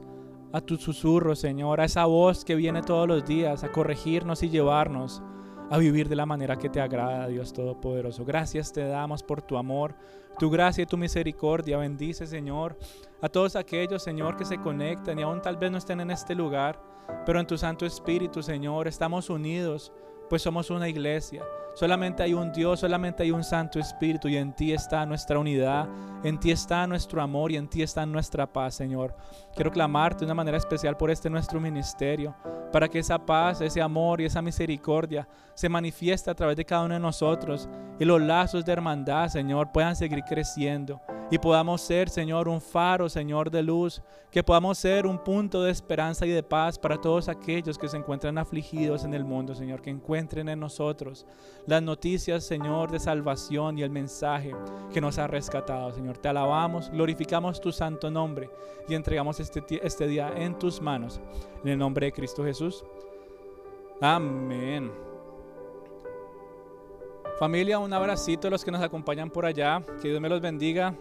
a tu susurro, Señor, a esa voz que viene todos los días a corregirnos y llevarnos a vivir de la manera que te agrada, Dios Todopoderoso. Gracias te damos por tu amor, tu gracia y tu misericordia. Bendice, Señor, a todos aquellos, Señor, que se conectan y aún tal vez no estén en este lugar, pero en tu Santo Espíritu, Señor, estamos unidos, pues somos una iglesia. Solamente hay un Dios, solamente hay un Santo Espíritu y en ti está nuestra unidad, en ti está nuestro amor y en ti está nuestra paz, Señor. Quiero clamarte de una manera especial por este nuestro ministerio, para que esa paz, ese amor y esa misericordia se manifieste a través de cada uno de nosotros y los lazos de hermandad, Señor, puedan seguir creciendo y podamos ser, Señor, un faro, Señor, de luz, que podamos ser un punto de esperanza y de paz para todos aquellos que se encuentran afligidos en el mundo, Señor, que encuentren en nosotros las noticias, Señor, de salvación y el mensaje que nos ha rescatado, Señor. Te alabamos, glorificamos tu santo nombre y entregamos este, este día en tus manos, en el nombre de Cristo Jesús. Amén. Familia, un abracito a los que nos acompañan por allá. Que Dios me los bendiga.